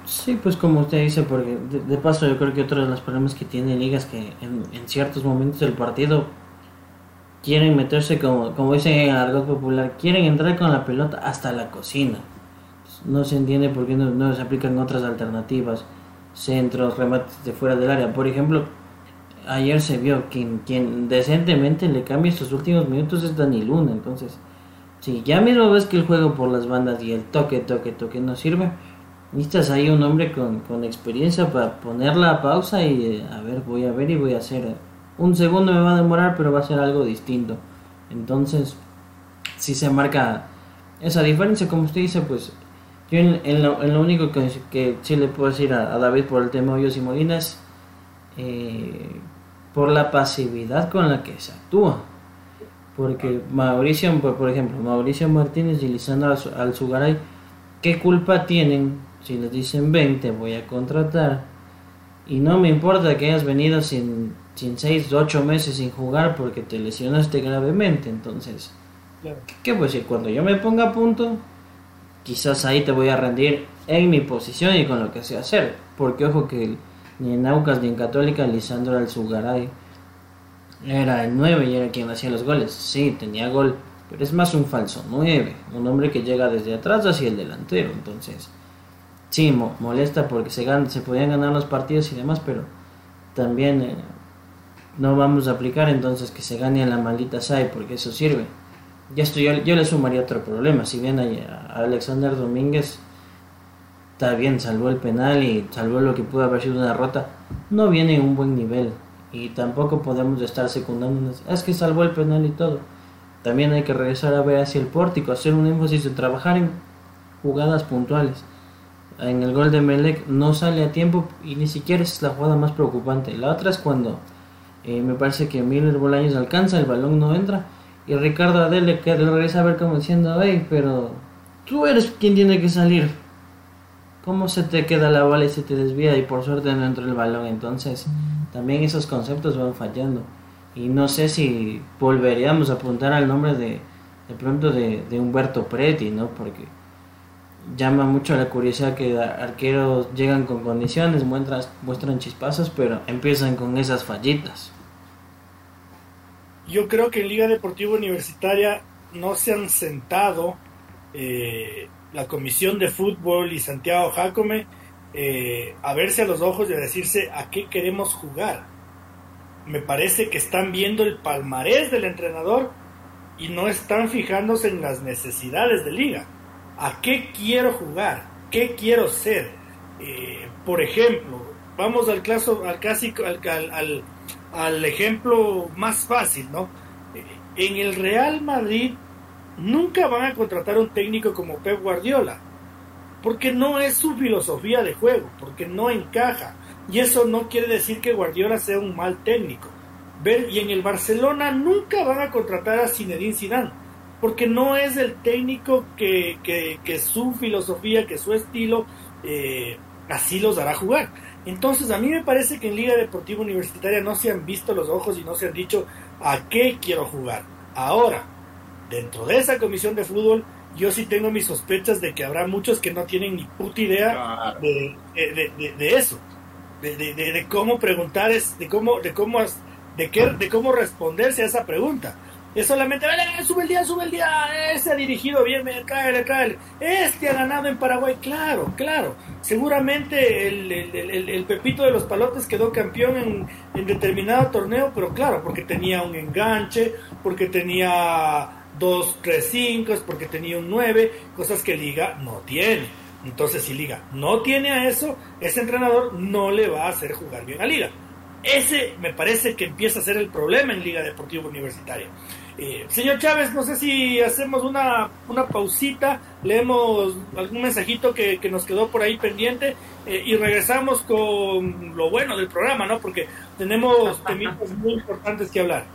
S3: Sí, pues como usted dice, porque de, paso yo creo que otro de los problemas que tiene Liga es que en, ciertos momentos del partido quieren meterse, como, como dicen en argot popular, quieren entrar con la pelota hasta la cocina. No se entiende por qué no, se aplican otras alternativas, centros, remates de fuera del área. Por ejemplo, ayer se vio quien, quien decentemente le cambia estos últimos minutos es Dani Luna. Entonces, si ya mismo ves que el juego por las bandas y el toque, toque, toque no sirve, necesitas ahí un hombre con, con experiencia para poner la pausa y eh, a ver, voy a ver y voy a hacer un segundo me va a demorar, pero va a ser algo distinto. Entonces, si se marca esa diferencia, como usted dice, pues yo en, lo, único que, que, sí le puedo decir a, David por el tema de Hoyos y Molinas, eh, por la pasividad con la que se actúa. Porque Mauricio, por ejemplo, Mauricio Martínez y Lisandro Alzugaray, ¿qué culpa tienen si les dicen 20 voy a contratar? Y no me importa que hayas venido sin sin 6, 8 meses sin jugar porque te lesionaste gravemente. Entonces, ¿qué puedo decir? Cuando yo me ponga a punto, quizás ahí te voy a rendir en mi posición y con lo que sé hacer. Porque ojo que ni en Aucas ni en Católica Lisandro Alzugaray era el 9 y era quien hacía los goles. Sí, tenía gol, pero es más un falso 9, un hombre que llega desde atrás hacia el delantero. Entonces, sí, molesta porque se, se podían ganar los partidos y demás, pero también eh, no vamos a aplicar entonces que se gane a la maldita SAI porque eso sirve. Ya estoy, yo, le sumaría otro problema. Si bien a, Alexander Domínguez está bien, salvó el penal y salvó lo que pudo haber sido una derrota, no viene en un buen nivel. Y tampoco podemos estar secundando. Es que salvó el penal y todo. También hay que regresar a ver hacia el pórtico, hacer un énfasis en trabajar en jugadas puntuales. En el gol de Melec no sale a tiempo y ni siquiera es la jugada más preocupante. La otra es cuando eh, me parece que Miller Bolaños alcanza, el balón no entra. Y Ricardo Adele que regresa a ver como diciendo, hey, pero tú eres quien tiene que salir. ¿Cómo se te queda la bola y se te desvía y por suerte no entra el balón? Entonces, también esos conceptos van fallando. Y no sé si volveríamos a apuntar al nombre de, de pronto de, de Humberto Preti, ¿no? Porque llama mucho la curiosidad que arqueros llegan con condiciones, muestran, muestran chispazos, pero empiezan con esas fallitas
S1: yo creo que en Liga Deportiva Universitaria no se han sentado eh, la Comisión de Fútbol y Santiago Jacome eh, a verse a los ojos y a decirse a qué queremos jugar. Me parece que están viendo el palmarés del entrenador y no están fijándose en las necesidades de liga. ¿A qué quiero jugar? ¿Qué quiero ser? Eh, por ejemplo, vamos al, caso, al, clásico, al, al ejemplo más fácil, ¿no? En el Real Madrid nunca van a contratar un técnico como Pep Guardiola, porque no es su filosofía de juego, porque no encaja. Y eso no quiere decir que Guardiola sea un mal técnico. y en el Barcelona nunca van a contratar a Zinedine Zidane, porque no es el técnico que, que, su filosofía, que su estilo, eh, así los hará jugar. Entonces, a mí me parece que en Liga Deportiva Universitaria no se han visto los ojos y no se han dicho a qué quiero jugar. Ahora, dentro de esa comisión de fútbol, yo sí tengo mis sospechas de que habrá muchos que no tienen ni puta idea de, de, eso, de, cómo preguntar, es, de cómo, de cómo, de qué, de cómo responderse a esa pregunta. Es solamente, sube el día, sube el día, ese ha dirigido bien, cáele, cáele. Este ha ganado en Paraguay, claro, claro. Seguramente el, el, el, Pepito de los Palotes quedó campeón en, en, determinado torneo, pero claro, porque tenía un enganche, porque tenía dos, tres, cinco, porque tenía un nueve, cosas que Liga no tiene. Entonces, si Liga no tiene a eso, ese entrenador no le va a hacer jugar bien a Liga. ese me parece que empieza a ser el problema en Liga Deportiva Universitaria. Eh, señor Chávez, no sé si hacemos una, una pausita, leemos algún mensajito que, nos quedó por ahí pendiente eh, y regresamos con lo bueno del programa, ¿no? Porque tenemos temas muy importantes que hablar.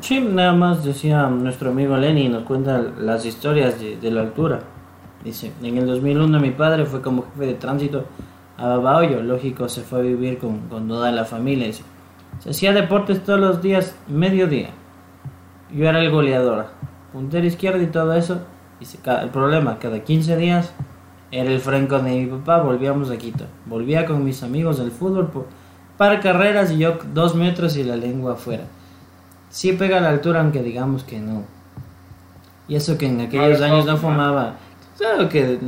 S3: Sí, nada más decía nuestro amigo Lenny, nos cuenta las historias de, la altura. Dice, en el 2001 mi padre fue como jefe de tránsito a Babahoyo, lógico, se fue a vivir con, con toda la familia. Se hacía deportes todos los días, mediodía yo era el goleador, puntero izquierdo y todo eso. Y el problema, cada 15 días era el franco de mi papá, volvíamos a Quito. Volvía con mis amigos del fútbol por, para carreras y yo dos metros y la lengua afuera. Sí pega a la altura, aunque digamos que no. Y eso que en aquellos años no fumaba. Claro que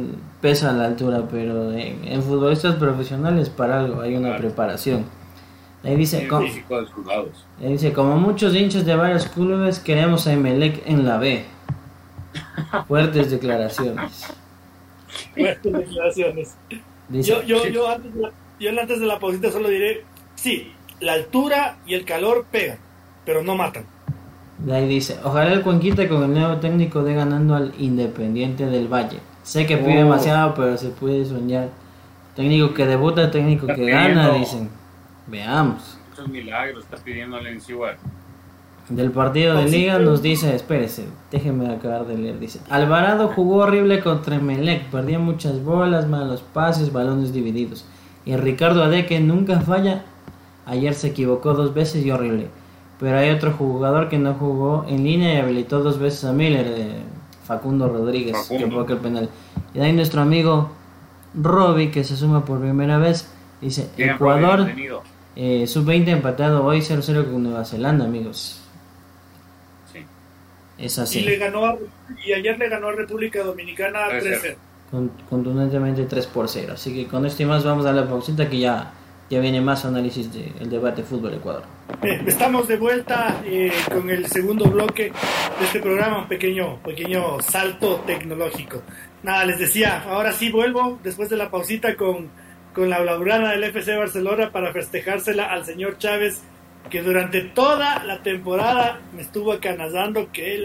S3: pesa a la altura, pero en, en futbolistas profesionales para algo hay una preparación. Ahí dice, como, dice, como muchos hinchas de varios clubes, queremos a Emelec en la B. Fuertes declaraciones.
S1: Fuertes declaraciones. yo, yo, yo, antes de la, yo antes de la pausita solo diré, sí, la altura y el calor pegan, pero no matan.
S3: De ahí dice, ojalá el Cuenquita con el nuevo técnico de ganando al Independiente del Valle. Sé que pide oh. demasiado, pero se puede soñar. Técnico que debuta, técnico que gana, dicen. Veamos.
S2: Muchos milagros está pidiendo igual.
S3: Del partido de liga nos dice, espérese, déjeme acabar de leer, dice, Alvarado jugó horrible contra Melec, perdía muchas bolas, malos pases, balones divididos. Y Ricardo Adeque nunca falla, ayer se equivocó dos veces y horrible. Pero hay otro jugador que no jugó en línea y habilitó dos veces a Miller, de Facundo Rodríguez, que fue el penal. Y ahí nuestro amigo Robbie, que se suma por primera vez, dice, Ecuador... Eh, Sub-20 empatado hoy 0-0 con Nueva Zelanda, amigos.
S1: Sí. Es así. Y, le ganó y ayer le ganó a República Dominicana 3-0.
S3: contundentemente 3 por 0. Así que con esto y más vamos a la pausita que ya, ya viene más análisis del debate fútbol Ecuador.
S1: estamos de vuelta eh, con el segundo bloque de este programa, un pequeño, pequeño salto tecnológico. Nada, les decía, ahora sí vuelvo después de la pausita con con la blaugrana del FC Barcelona para festejársela al señor Chávez, que durante toda la temporada me estuvo acanazando que el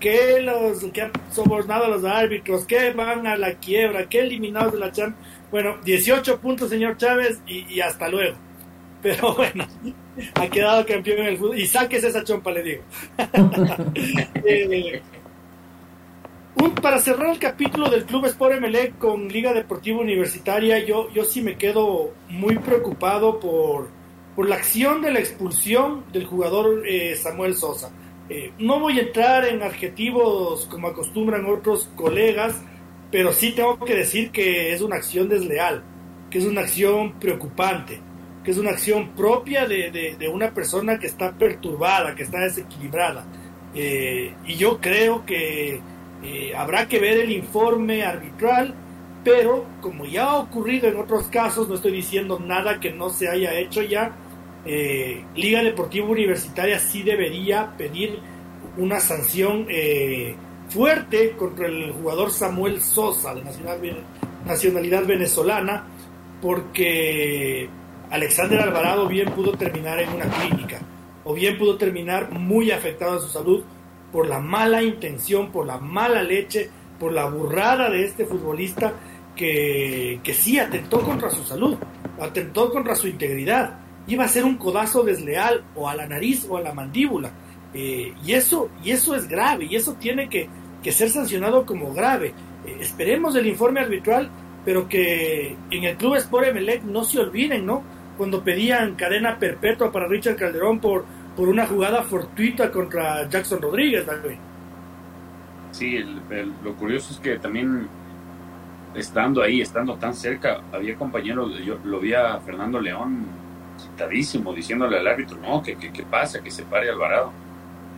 S1: que los que han sobornado a los árbitros, que van a la quiebra, que eliminados de la Champions. Bueno, 18 puntos, señor Chávez, y, hasta luego. Pero bueno, ha quedado campeón en el fútbol. Y saques esa chompa, le digo. eh, para cerrar el capítulo del Club Sport Emelec con Liga Deportiva Universitaria, yo, yo sí me quedo muy preocupado por, por la acción de la expulsión del jugador eh, Samuel Sosa. Eh, no voy a entrar en adjetivos como acostumbran otros colegas, pero sí tengo que decir que es una acción desleal, que es una acción preocupante, que es una acción propia de, de, una persona que está perturbada, que está desequilibrada. Eh, y yo creo que eh, habrá que ver el informe arbitral, pero como ya ha ocurrido en otros casos, no estoy diciendo nada que no se haya hecho ya, eh, Liga Deportiva Universitaria sí debería pedir una sanción fuerte contra el jugador Samuel Sosa, de nacionalidad venezolana, porque Alexander Alvarado bien pudo terminar en una clínica, o bien pudo terminar muy afectado en su salud, por la mala intención, por la mala leche, por la burrada de este futbolista que, que sí atentó contra su salud, atentó contra su integridad. Iba a ser un codazo desleal o a la nariz o a la mandíbula. Eh, y, eso, y eso es grave, y eso tiene que, ser sancionado como grave. Eh, esperemos el informe arbitral, pero que en el Club Sport Emelec no se olviden, ¿no? Cuando pedían cadena perpetua para Richard Calderón por por una jugada fortuita contra Jackson Rodríguez, también.
S2: Sí, lo curioso es que también estando ahí, estando tan cerca, había compañeros, yo lo vi a Fernando León citadísimo, diciéndole al árbitro, no, que, que, pasa, que se pare Alvarado.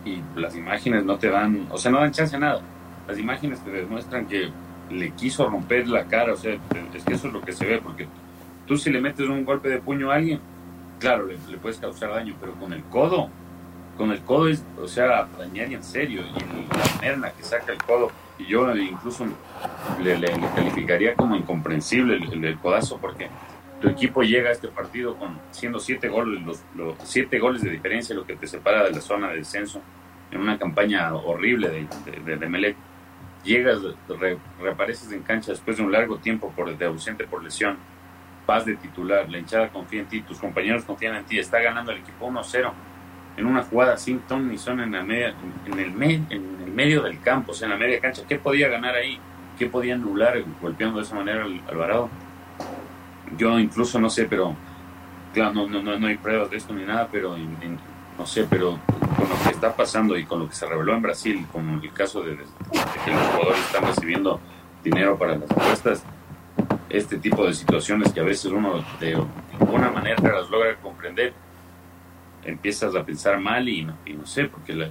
S2: Y las imágenes no te dan, o sea, no dan chance a nada. Las imágenes te demuestran que le quiso romper la cara, o sea, es que eso es lo que se ve, porque tú si le metes un golpe de puño a alguien, claro, le, puedes causar daño, pero con el codo, con el codo es, o sea, dañar en serio, y la manera que saca el codo, y yo incluso le, calificaría como incomprensible el, codazo, porque tu equipo llega a este partido con siendo siete goles, los, los siete goles de diferencia, lo que te separa de la zona de descenso, en una campaña horrible de, de, Melec. Llegas, reapareces en cancha después de un largo tiempo por, de ausente por lesión, vas de titular, la hinchada confía en ti, tus compañeros confían en ti, está ganando el equipo 1-0 en una jugada sin ton ni son en, la media, en el medio del campo, o sea, en la media cancha. ¿Qué podía ganar ahí? ¿Qué podía anular golpeando de esa manera al Alvarado? Yo incluso no sé, pero claro, no, no, no hay pruebas de esto ni nada, pero no sé, pero con lo que está pasando y con lo que se reveló en Brasil, como el caso de, que los jugadores están recibiendo dinero para las apuestas, este tipo de situaciones que a veces uno de ninguna manera las logra comprender, empiezas a pensar mal y no, y no sé, porque la,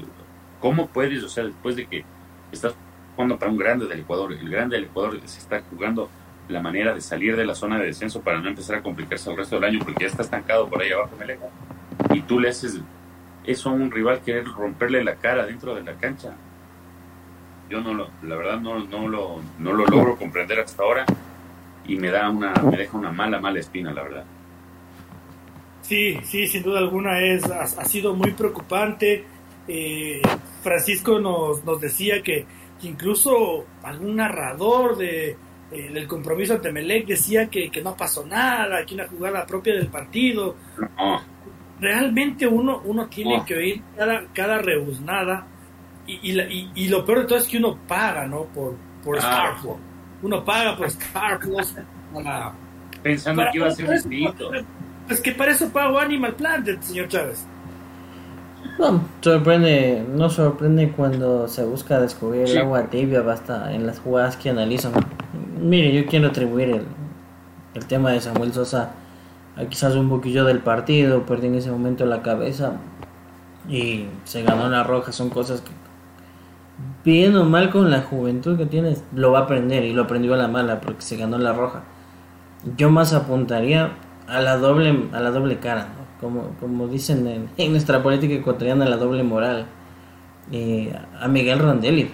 S2: ¿cómo puedes, o sea, después de que estás jugando para un grande del Ecuador, el grande del Ecuador se está jugando la manera de salir de la zona de descenso para no empezar a complicarse el resto del año porque ya está estancado por ahí abajo Melec. Y tú le haces eso a un rival querer romperle la cara dentro de la cancha. Yo no lo, la verdad no, no, lo, no lo logro comprender hasta ahora y me da una, me deja una mala, mala espina, la verdad.
S1: Sí, sí, sin duda alguna es, ha, sido muy preocupante. Eh, Francisco nos, nos decía que incluso algún narrador de, el compromiso ante Melec decía que, no pasó nada, que una jugada propia del partido. Realmente uno, uno tiene que oír cada, cada rebuznada y, y, y, lo peor de todo es que uno paga, ¿no? Por, por Star Uno paga por Star Plus
S2: Pensando que iba a ser distinto.
S1: Pues que para eso pago Animal Planet, señor Chávez.
S3: No, sorprende, no sorprende cuando se busca descubrir el agua tibia, basta en las jugadas que analizan. Mire, yo quiero atribuir el, el tema de Samuel Sosa a quizás un poquillo del partido, perdí en ese momento la cabeza y se ganó la roja, son cosas que bien o mal con la juventud que tienes, lo va a aprender y lo aprendió a la mala porque se ganó la roja. Yo más apuntaría a la doble, a la doble cara, como, como dicen en, nuestra política ecuatoriana, la doble moral. Eh, a Miguel Randelli.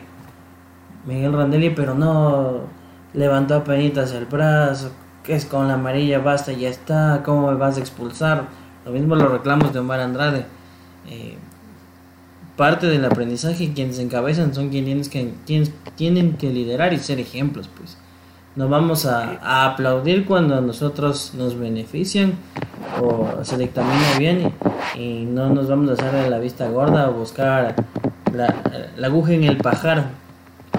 S3: Miguel Randelli, pero no levantó apenas el brazo, que es con la amarilla basta, ya está, ¿cómo me vas a expulsar? Lo mismo los reclamos de Omar Andrade. Eh, parte del aprendizaje, quienes encabezan son quienes, que, quienes tienen que liderar y ser ejemplos, pues. No vamos a, aplaudir cuando a nosotros nos benefician o se dictamina bien y, no nos vamos a hacer la vista gorda o buscar la, la aguja en el pajar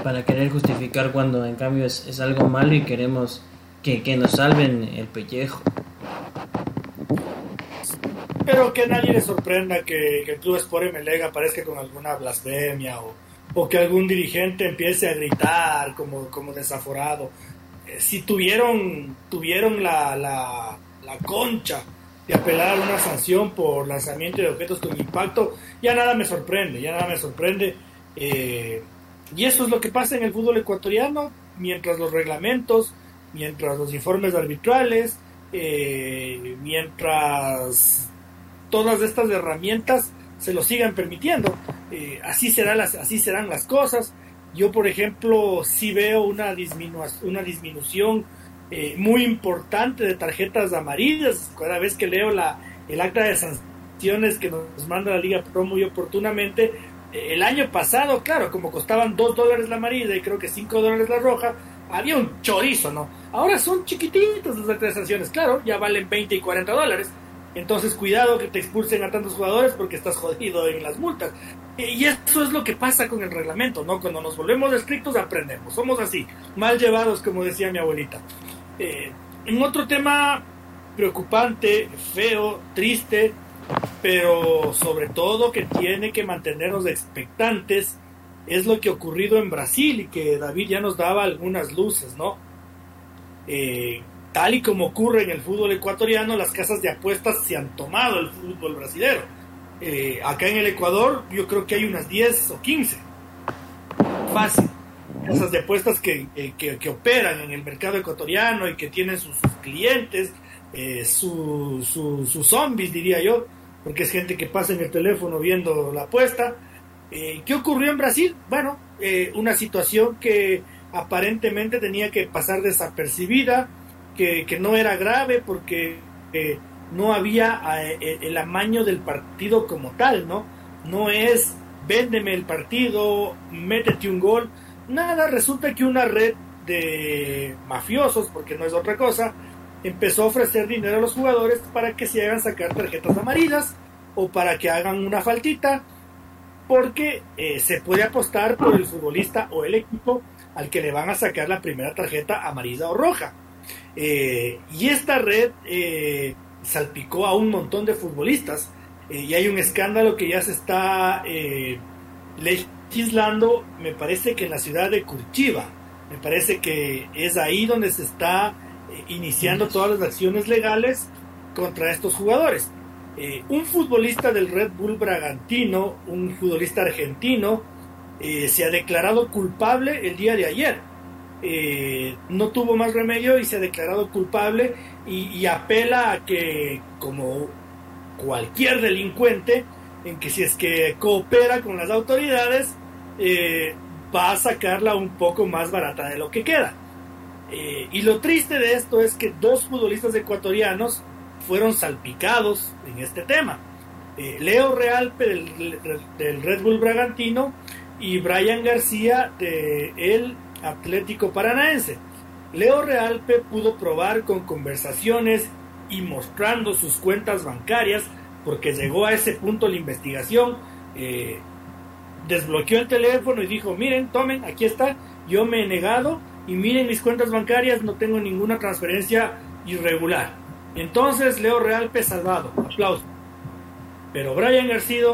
S3: para querer justificar cuando en cambio es, es algo malo y queremos que, que, nos salven el pellejo.
S1: Pero que nadie le sorprenda que, que el Club Sport Meleg aparezca con alguna blasfemia o, o, que algún dirigente empiece a gritar como, como desaforado. Eh, si tuvieron, tuvieron la, la, concha de apelar a una sanción por lanzamiento de objetos con impacto, ya nada me sorprende, ya nada me sorprende. Eh, y eso es lo que pasa en el fútbol ecuatoriano, mientras los reglamentos, mientras los informes arbitrales, eh, mientras todas estas herramientas se lo sigan permitiendo. Así, será las, así serán las cosas. Yo, por ejemplo, sí veo una, disminu una disminución eh, muy importante de tarjetas amarillas. Cada vez que leo la, el acta de sanciones que nos manda la Liga Pro muy oportunamente, el año pasado, claro, como costaban 2 dólares la amarilla y creo que 5 dólares la roja, había un chorizo, ¿no? Ahora son chiquititos las actualizaciones, claro, ya valen 20 y 40 dólares. Entonces, cuidado que te expulsen a tantos jugadores porque estás jodido en las multas. Y eso es lo que pasa con el reglamento, ¿no? Cuando nos volvemos estrictos aprendemos. Somos así, mal llevados, como decía mi abuelita. Eh, otro tema preocupante, feo, triste, pero sobre todo que tiene que mantenernos expectantes es lo que ha ocurrido en Brasil y que David ya nos daba algunas luces, ¿no? Eh, tal y como ocurre en el fútbol ecuatoriano, las casas de apuestas se han tomado el fútbol brasileño. Eh, acá en el Ecuador yo creo que hay unas 10 o 15. Fácil. Casas de apuestas que, eh, que, que operan en el mercado ecuatoriano y que tienen sus, sus clientes, sus su, zombies, diría yo, porque es gente que pasa en el teléfono viendo la apuesta. Eh, ¿Qué ocurrió en Brasil? Bueno, eh, una situación que aparentemente tenía que pasar desapercibida, que, no era grave porque eh, no había eh, el amaño del partido como tal, ¿no? No es véndeme el partido, métete un gol, nada, resulta que una red de mafiosos, porque no es otra cosa, empezó a ofrecer dinero a los jugadores para que se hagan sacar tarjetas amarillas o para que hagan una faltita, porque eh, se puede apostar por el futbolista o el equipo al que le van a sacar la primera tarjeta amarilla o roja. Eh, y esta red eh, salpicó a un montón de futbolistas y hay un escándalo que ya se está legislando, me parece que en la ciudad de Curitiba, me parece que es ahí donde se está iniciando todas las acciones legales contra estos jugadores. Eh, un futbolista del Red Bull Bragantino, un futbolista argentino, eh, se ha declarado culpable el día de ayer. Eh, no tuvo más remedio y se ha declarado culpable y, apela a que, como cualquier delincuente, en que si es que coopera con las autoridades, va a sacarla un poco más barata de lo que queda. y lo triste de esto es que dos futbolistas ecuatorianos fueron salpicados en este tema. Eh, Leo Realpe del, Red Bull Bragantino y Brian García del Atlético Paranaense. Leo Realpe pudo probar con conversaciones y mostrando sus cuentas bancarias, porque llegó a ese punto la investigación, eh, desbloqueó el teléfono y dijo, miren, tomen, aquí está, yo me he negado y miren mis cuentas bancarias, no tengo ninguna transferencia irregular. Entonces Leo Realpe salvado, aplauso. Pero Brian García,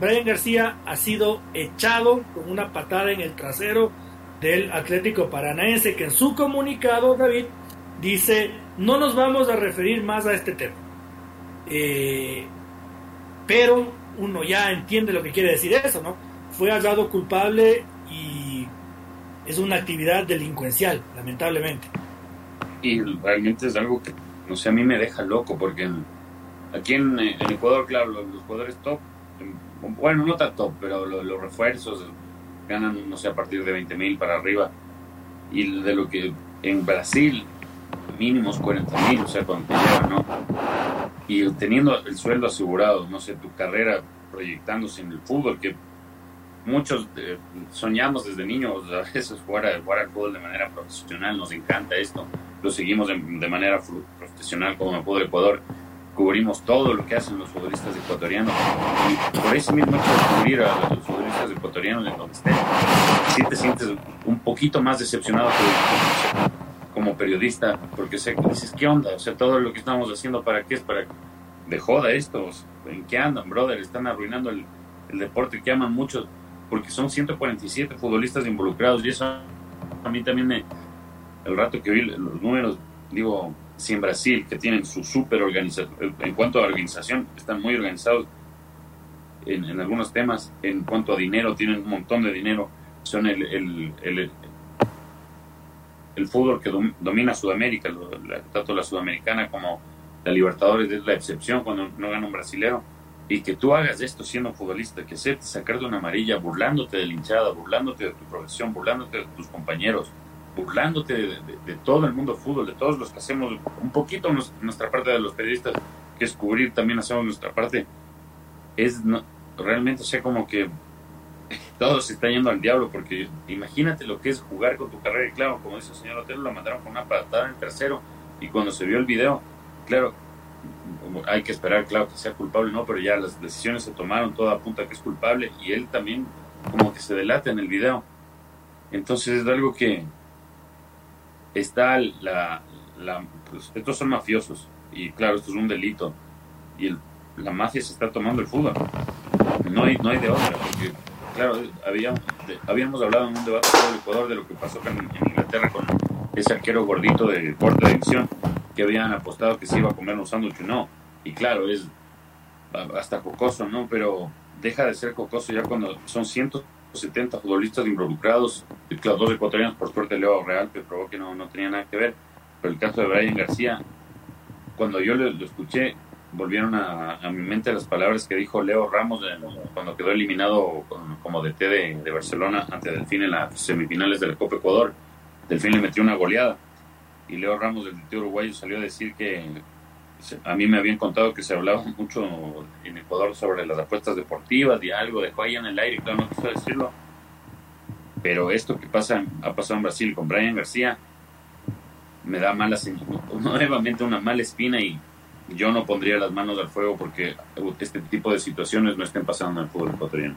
S1: Brian García ha sido echado con una patada en el trasero del Atlético Paranaense que en su comunicado, David, dice, no nos vamos a referir más a este tema. Eh, pero uno ya entiende lo que quiere decir eso, ¿no? Fue hallado culpable y es una actividad delincuencial, lamentablemente.
S2: Y realmente es algo que no sé, a mí me deja loco porque aquí en, Ecuador, claro, los, jugadores top, bueno, no tan top, pero los, refuerzos ganan, no sé, a partir de 20 mil para arriba. Y de lo que en Brasil, mínimos 40 mil, o sea, cuando te llevan, ¿no? Y teniendo el sueldo asegurado, no sé, tu carrera proyectándose en el fútbol, que muchos eh, soñamos desde niños a veces jugar, jugar al fútbol de manera profesional, nos encanta esto, lo seguimos de, manera profesional como en el fútbol Ecuador, cubrimos todo lo que hacen los futbolistas ecuatorianos y por eso mismo hecho de cubrir a los futbolistas ecuatorianos en donde estén, si te sientes un poquito más decepcionado como periodista, porque sé que dices, ¿qué onda? O sea, todo lo que estamos haciendo, ¿para qué es? Para de joda esto, ¿en qué andan, brother? Están arruinando el, el deporte que aman muchos porque son 147 futbolistas involucrados y eso a mí también me, el rato que vi los números, digo, si en Brasil, que tienen su super organización, en cuanto a organización, están muy organizados en, en, algunos temas, en cuanto a dinero, tienen un montón de dinero, son el, el, el, el fútbol que domina Sudamérica, tanto la sudamericana como la Libertadores es la excepción cuando no gana un brasilero. Y que tú hagas esto siendo futbolista, que aceptes sacarte una amarilla burlándote de la hinchada, burlándote de tu profesión, burlándote de tus compañeros, burlándote de, todo el mundo fútbol, de todos los que hacemos un poquito nuestra parte de los periodistas, que es cubrir, también hacemos nuestra parte, es no, realmente, o sea, como que todo se está yendo al diablo, porque imagínate lo que es jugar con tu carrera, y claro, como dice el señor Otero, lo mandaron con una patada en el tercero, y cuando se vio el video, claro, hay que esperar, claro, que sea culpable, no, pero ya las decisiones se tomaron, todo apunta que es culpable y él también como que se delata en el video. Entonces es algo que está la, la pues, estos son mafiosos y claro, esto es un delito y la mafia se está tomando el fútbol. No hay, no hay de otra, porque claro, habíamos, habíamos hablado en un debate sobre el Ecuador de lo que pasó en, Inglaterra con ese arquero gordito de cuarta división que habían apostado que se iba a comer un sándwich no. Y claro, es hasta cocoso, ¿no? Pero deja de ser cocoso ya cuando son 170 futbolistas involucrados, los dos ecuatorianos, por suerte Leo Real, que probó que no, no tenía nada que ver, pero el caso de Brian García, cuando yo lo, escuché, volvieron a, mi mente las palabras que dijo Leo Ramos cuando quedó eliminado como DT de, de Barcelona ante Delfín en las semifinales de la Copa Ecuador. Delfín le metió una goleada y Leo Ramos del tío uruguayo salió a decir que a mí me habían contado que se hablaba mucho en Ecuador sobre las apuestas deportivas y algo dejó ahí en el aire, claro, no quiso decirlo. Pero esto que pasa ha pasado en Brasil con Brian García me da mala nuevamente una mala espina y yo no pondría las manos al fuego porque este tipo de situaciones no estén pasando en el fútbol ecuatoriano.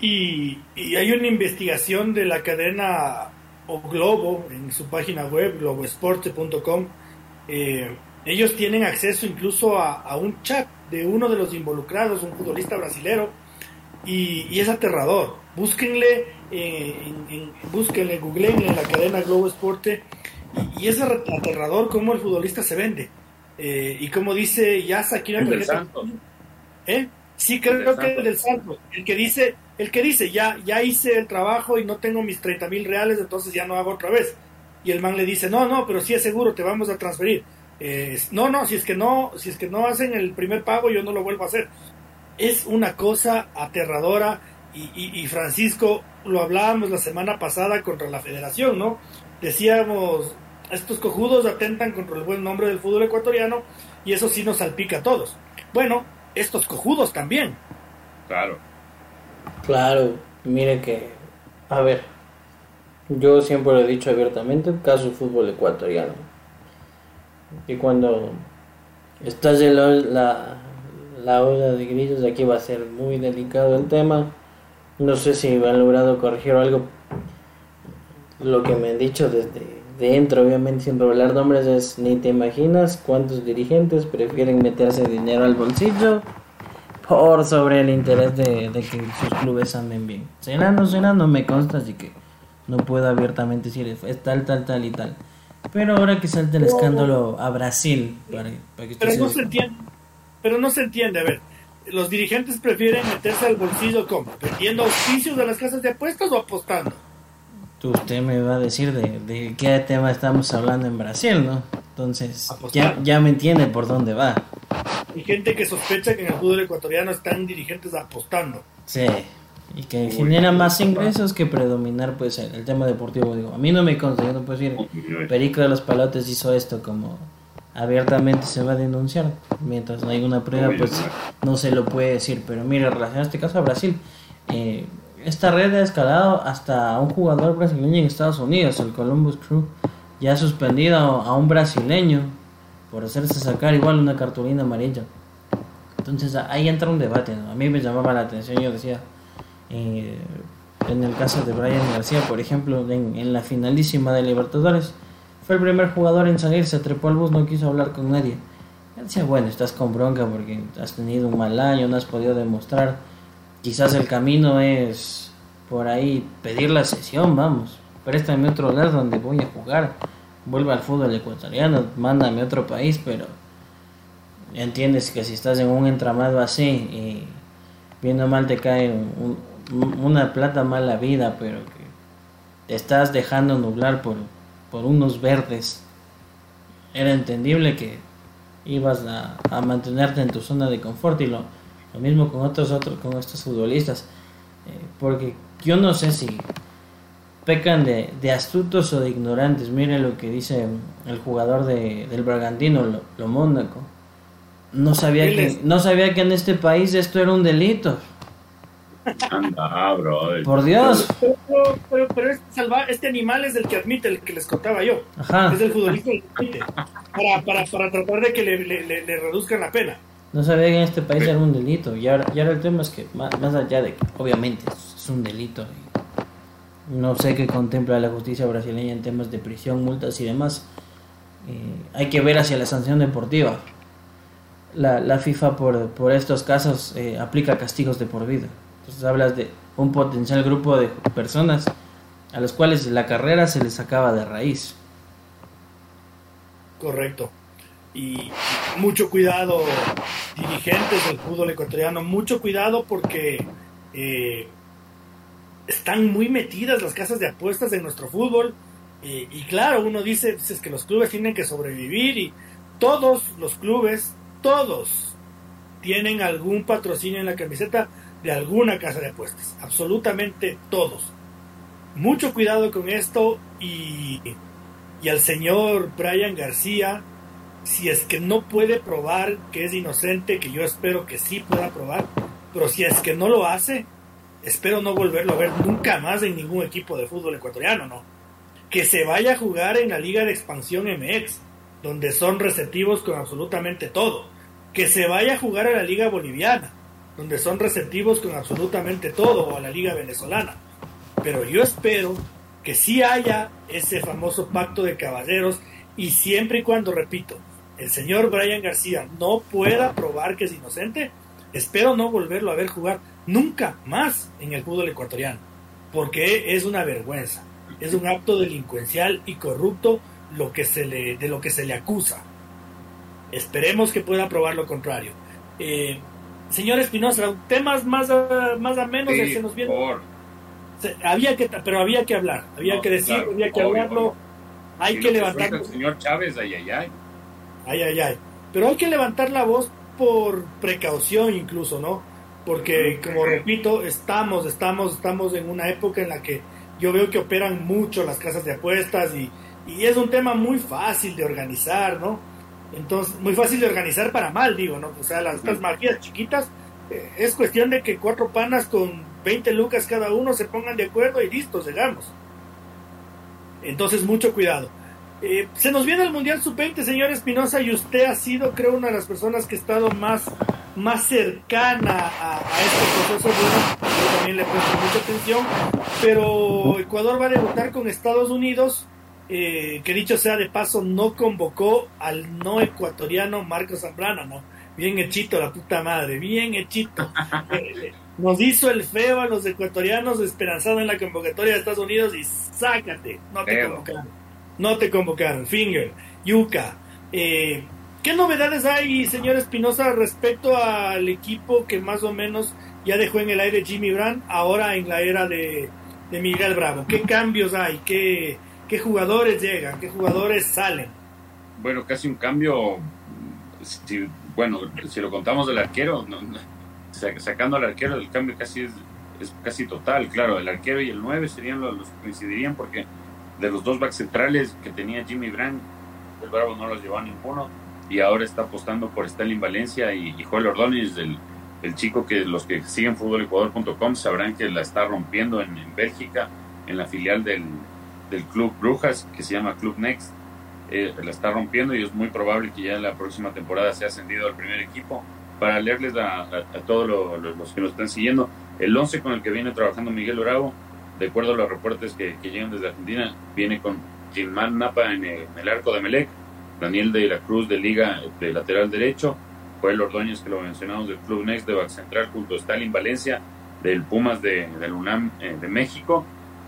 S1: Y, y hay una investigación de la cadena o Globo en su página web, globoesporte.com. Eh, ellos tienen acceso incluso a, un chat de uno de los involucrados, un futbolista brasilero, y, es aterrador. Búsquenle, eh, en, búsquenle, googleenle en la cadena Globo Esporte, y, es aterrador cómo el futbolista se vende. Eh, y como dice ya aquí
S2: ¿El del Santos?
S1: ¿Eh? Sí, creo, que el del Santos. El que dice, el que dice, ya, ya hice el trabajo y no tengo mis 30 mil reales, entonces ya no hago otra vez. Y el man le dice, no, no, pero sí es seguro, te vamos a transferir. Eh, no, no, si es que no, si es que no hacen el primer pago, yo no lo vuelvo a hacer. Es una cosa aterradora y, y, Francisco, lo hablábamos la semana pasada contra la federación, ¿no? Decíamos, estos cojudos atentan contra el buen nombre del fútbol ecuatoriano y eso sí nos salpica a todos. Bueno, estos cojudos también.
S2: Claro.
S3: Claro, mire que, a ver, yo siempre lo he dicho abiertamente, el caso del fútbol ecuatoriano. Y cuando en la, la, la ola de grillos, aquí va a ser muy delicado el tema. No sé si han logrado corregir algo. Lo que me han dicho desde dentro, obviamente sin revelar nombres, es ni te imaginas cuántos dirigentes prefieren meterse dinero al bolsillo por sobre el interés de, que sus clubes anden bien. Será no será, no me consta, así que no puedo abiertamente decir es tal, tal, tal y tal. Pero ahora que salte el escándalo a Brasil, para, que
S1: pero no se entiende, pero no se entiende, a ver, los dirigentes prefieren meterse al bolsillo como, pidiendo auspicios de las casas de apuestas o apostando.
S3: usted me va a decir de, de qué tema estamos hablando en Brasil, ¿no? Entonces, ya, ya me entiende por dónde va.
S1: Hay gente que sospecha que en el fútbol ecuatoriano están dirigentes apostando.
S3: Sí, y que genera más ingresos que predominar pues el, tema deportivo. Digo, a mí no me consta, yo no puedo decir, Perico de los Palotes hizo esto como abiertamente se va a denunciar. Mientras no hay una prueba, pues no se lo puede decir. Pero mire, en relación a este caso a Brasil, eh, esta red ha escalado hasta un jugador brasileño en Estados Unidos, el Columbus Crew ya ha suspendido a un brasileño por hacerse sacar igual una cartulina amarilla. Entonces ahí entra un debate, a mí me llamaba la atención, yo decía, eh, en el caso de Brian García, por ejemplo, en, la finalísima de Libertadores, fue el primer jugador en salir, se trepó al bus, no quiso hablar con nadie. Él decía, bueno, estás con bronca porque has tenido un mal año, no has podido demostrar. Quizás el camino es por ahí pedir la sesión, vamos. Préstame otro lugar donde voy a jugar vuelve al fútbol ecuatoriano, mándame a otro país, pero entiendes que si estás en un entramado así y viendo mal te cae una plata mala vida, pero que te estás dejando nublar por, por unos verdes, era entendible que ibas a, a, mantenerte en tu zona de confort y lo, lo mismo con otros otros con estos futbolistas eh, porque yo no sé si pecan de, de, astutos o de ignorantes. Mire lo que dice el jugador de, del Bragantino, lo, lo Mónaco. No sabía, que, no sabía que en este país esto era un delito.
S2: Anda, bro.
S3: Por Dios.
S1: Pero, pero, este, este, animal es el que admite, el que les contaba yo. Ajá. Es el futbolista que admite. Para, para, para tratar de que le, le, le, reduzcan la pena.
S3: No sabía que en este país era un delito. Y ahora, y ahora el tema es que, más, más allá de que, obviamente, es un delito. No sé qué contempla la justicia brasileña en temas de prisión, multas y demás. Eh, hay que ver hacia la sanción deportiva. La, la FIFA por, por, estos casos eh, aplica castigos de por vida. Entonces hablas de un potencial grupo de personas a los cuales la carrera se les acaba de raíz.
S1: Correcto. Y mucho cuidado, dirigentes del fútbol ecuatoriano, mucho cuidado porque eh, están muy metidas las casas de apuestas en nuestro fútbol. y claro, uno dice pues, es que los clubes tienen que sobrevivir y todos los clubes, todos tienen algún patrocinio en la camiseta de alguna casa de apuestas. Absolutamente todos. Mucho cuidado con esto y, Y al señor Brian García, si es que no puede probar que es inocente, que yo espero que sí pueda probar, pero si es que no lo hace, espero no volverlo a ver nunca más en ningún equipo de fútbol ecuatoriano, ¿no? Que se vaya a jugar en la Liga de Expansión MX, donde son receptivos con absolutamente todo. Que se vaya a jugar a la Liga Boliviana, donde son receptivos con absolutamente todo, a la Liga Venezolana. Pero yo espero que sí haya ese famoso pacto de caballeros y siempre y cuando, repito, el señor Brian García no pueda probar que es inocente, espero no volverlo a ver jugar nunca más en el fútbol ecuatoriano, porque es una vergüenza, es un acto delincuencial y corrupto lo que se le, de lo que se le acusa. Esperemos que pueda probar lo contrario. Eh, señor Espinosa, temas más a, más a menos se nos viene. había que, pero había que hablar, había que decir, había que hablarlo. Hay que levantar.
S2: El señor Chávez, ay, ay, ay.
S1: Ay, ay, ay. Pero hay que levantar la voz por precaución incluso, ¿no? Porque, como repito, estamos, estamos, estamos en una época en la que yo veo que operan mucho las casas de apuestas y, y es un tema muy fácil de organizar, ¿no? Entonces, muy fácil de organizar para mal, digo, ¿no? O sea, las, estas magias chiquitas, eh, es cuestión de que cuatro panas con 20 lucas cada uno se pongan de acuerdo y listo, llegamos. Entonces, mucho cuidado. Eh, se nos viene el Mundial Sub-20, señor Espinosa, y usted ha sido, creo, una de las personas que ha estado más, más cercana a, este proceso. Bueno, yo también le he puesto mucha atención, pero Ecuador va a debutar con Estados Unidos, eh, que dicho sea de paso, no convocó al no ecuatoriano Marcos Zambrana, ¿no? Bien hechito, la puta madre, bien hechito. Eh, nos hizo el feo a los ecuatorianos esperanzado en la convocatoria de Estados Unidos y sácate, no te convocaron no te convocaron. Finger, Yuka. Eh, ¿Qué novedades hay, señor Espinosa, respecto al equipo que más o menos ya dejó en el aire Jimmy Brand, ahora en la era de, Miguel Bravo? ¿Qué cambios hay? ¿Qué, ¿Qué jugadores llegan? ¿Qué jugadores salen?
S2: Bueno, casi un cambio, si, bueno, si lo contamos del arquero, sacando al arquero, el cambio casi es, casi total, claro, el arquero y el 9 serían los, que coincidirían porque de los dos backs centrales que tenía Jimmy Brand, el Bravo no los llevó a ninguno y ahora está apostando por Stalin Valencia y, Joel Ordóñez, el, chico que los que siguen futbolecuador.com sabrán que la está rompiendo en, Bélgica, en la filial del, del, Club Brujas, que se llama Club Next. Eh, la está rompiendo y es muy probable que ya en la próxima temporada sea ascendido al primer equipo. Para leerles a, todos los que nos están siguiendo, el 11 con el que viene trabajando Miguel Bravo de acuerdo a los reportes que, llegan desde Argentina, viene con Gilmán Napa en el, arco de Melec, Daniel de la Cruz de Liga de lateral derecho, Joel Ordóñez, que lo mencionamos, del Club Next de Back Central, junto a Stalin Valencia, del Pumas de, del UNAM eh, de México,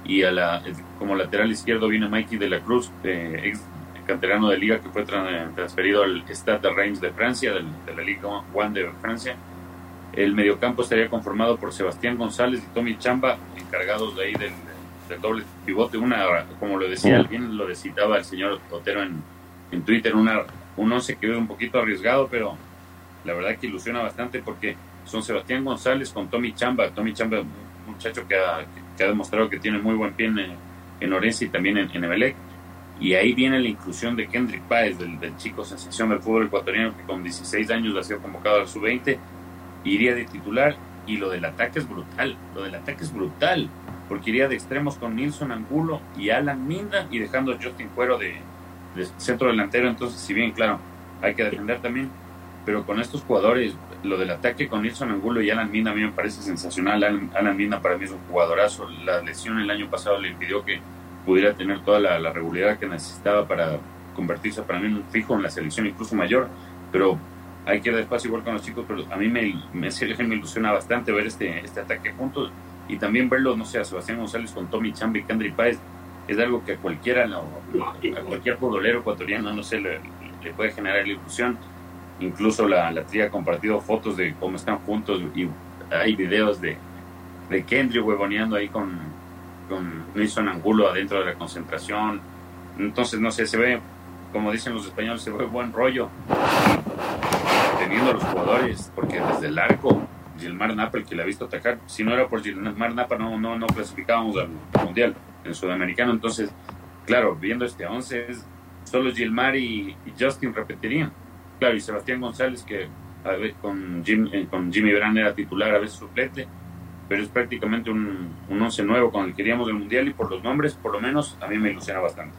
S2: y a la, como lateral izquierdo viene Mikey de la Cruz, ex canterano de Liga, que fue transferido al Stade de Reims de Francia, de la Liga One de Francia. El mediocampo estaría conformado por Sebastián González y Tommy Chamba, encargados de ahí del, doble pivote. Una, como lo decía, alguien lo citaba el señor Otero en, en Twitter, una, un once que ve un poquito arriesgado, pero la verdad que ilusiona bastante porque son Sebastián González con Tommy Chamba. Tommy Chamba, un muchacho que ha, que ha demostrado que tiene muy buen pie en, en Orense y también en, en Y ahí viene la inclusión de Kendrick Páez, del, del, chico sensación del fútbol ecuatoriano, que con 16 años ha sido convocado al sub-20, iría de titular. Y lo del ataque es brutal, lo del ataque es brutal, porque iría de extremos con Nilson Angulo y Alan Minda y dejando a Justin Cuero de, centro delantero, entonces si bien claro, hay que defender también, pero con estos jugadores, lo del ataque con Nilson Angulo y Alan Minda a mí me parece sensacional, Alan, Minda para mí es un jugadorazo, la lesión el año pasado le impidió que pudiera tener toda la, la regularidad que necesitaba para convertirse para mí en un fijo en la selección incluso mayor, pero hay que ir despacio igual con los chicos, pero a mí me, me, me ilusiona bastante ver este, este ataque juntos y también verlo, no sé, a Sebastián González con Tommy Chambi y Candri Páez, es algo que a cualquiera, a cualquier futbolero ecuatoriano, no sé, le, puede generar ilusión. Incluso la, la tría ha compartido fotos de cómo están juntos y hay videos de, de Kendry huevoneando ahí con, con Angulo adentro de la concentración. Entonces, no sé, se ve, como dicen los españoles, se ve buen rollo teniendo a los jugadores, porque desde el arco, Gilmar Napa, el que le ha visto atacar, si no era por Gilmar Napa, no, no, no clasificábamos al Mundial, en Sudamericano. Entonces, claro, viendo este 11, solo Gilmar y, Justin repetirían. Claro, y Sebastián González, que a ver, con, eh, con Jimmy Brand era titular, a veces suplete, pero es prácticamente un, un once nuevo con el que queríamos del Mundial y por los nombres, por lo menos, a mí me ilusiona bastante.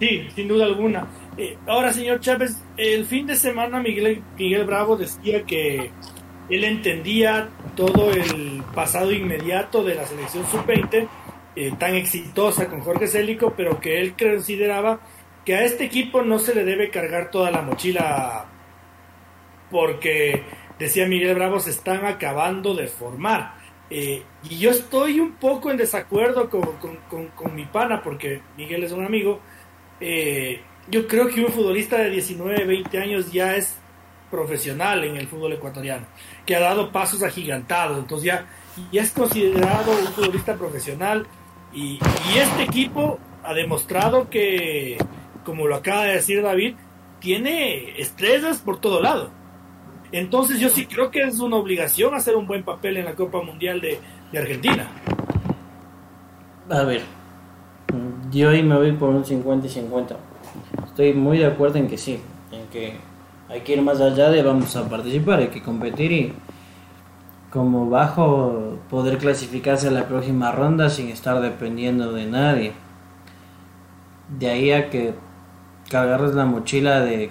S1: Sí, sin duda alguna. Eh, ahora, señor Chávez, el fin de semana Miguel, Miguel Bravo decía que él entendía todo el pasado inmediato de la selección sub-20, eh, tan exitosa con Jorge Célico, pero que él consideraba a este equipo no se le debe cargar toda la mochila porque, decía Miguel Bravo, se están acabando de formar. Eh, y yo estoy un poco en desacuerdo con, con, mi pana, porque Miguel es un amigo. Eh, yo creo que un futbolista de 19, 20 años ya es profesional en el fútbol ecuatoriano, que ha dado pasos agigantados, entonces ya, ya es considerado un futbolista profesional y este equipo ha demostrado que, como lo acaba de decir David, tiene estrellas por todo lado. Entonces yo sí creo que es una obligación hacer un buen papel en la Copa Mundial de, Argentina.
S3: A ver, yo ahí me voy por un 50 y 50. Estoy muy de acuerdo en que sí, en que hay que ir más allá de vamos a participar, hay que competir y como bajo poder clasificarse a la próxima ronda sin estar dependiendo de nadie. De ahí a que, que agarres la mochila de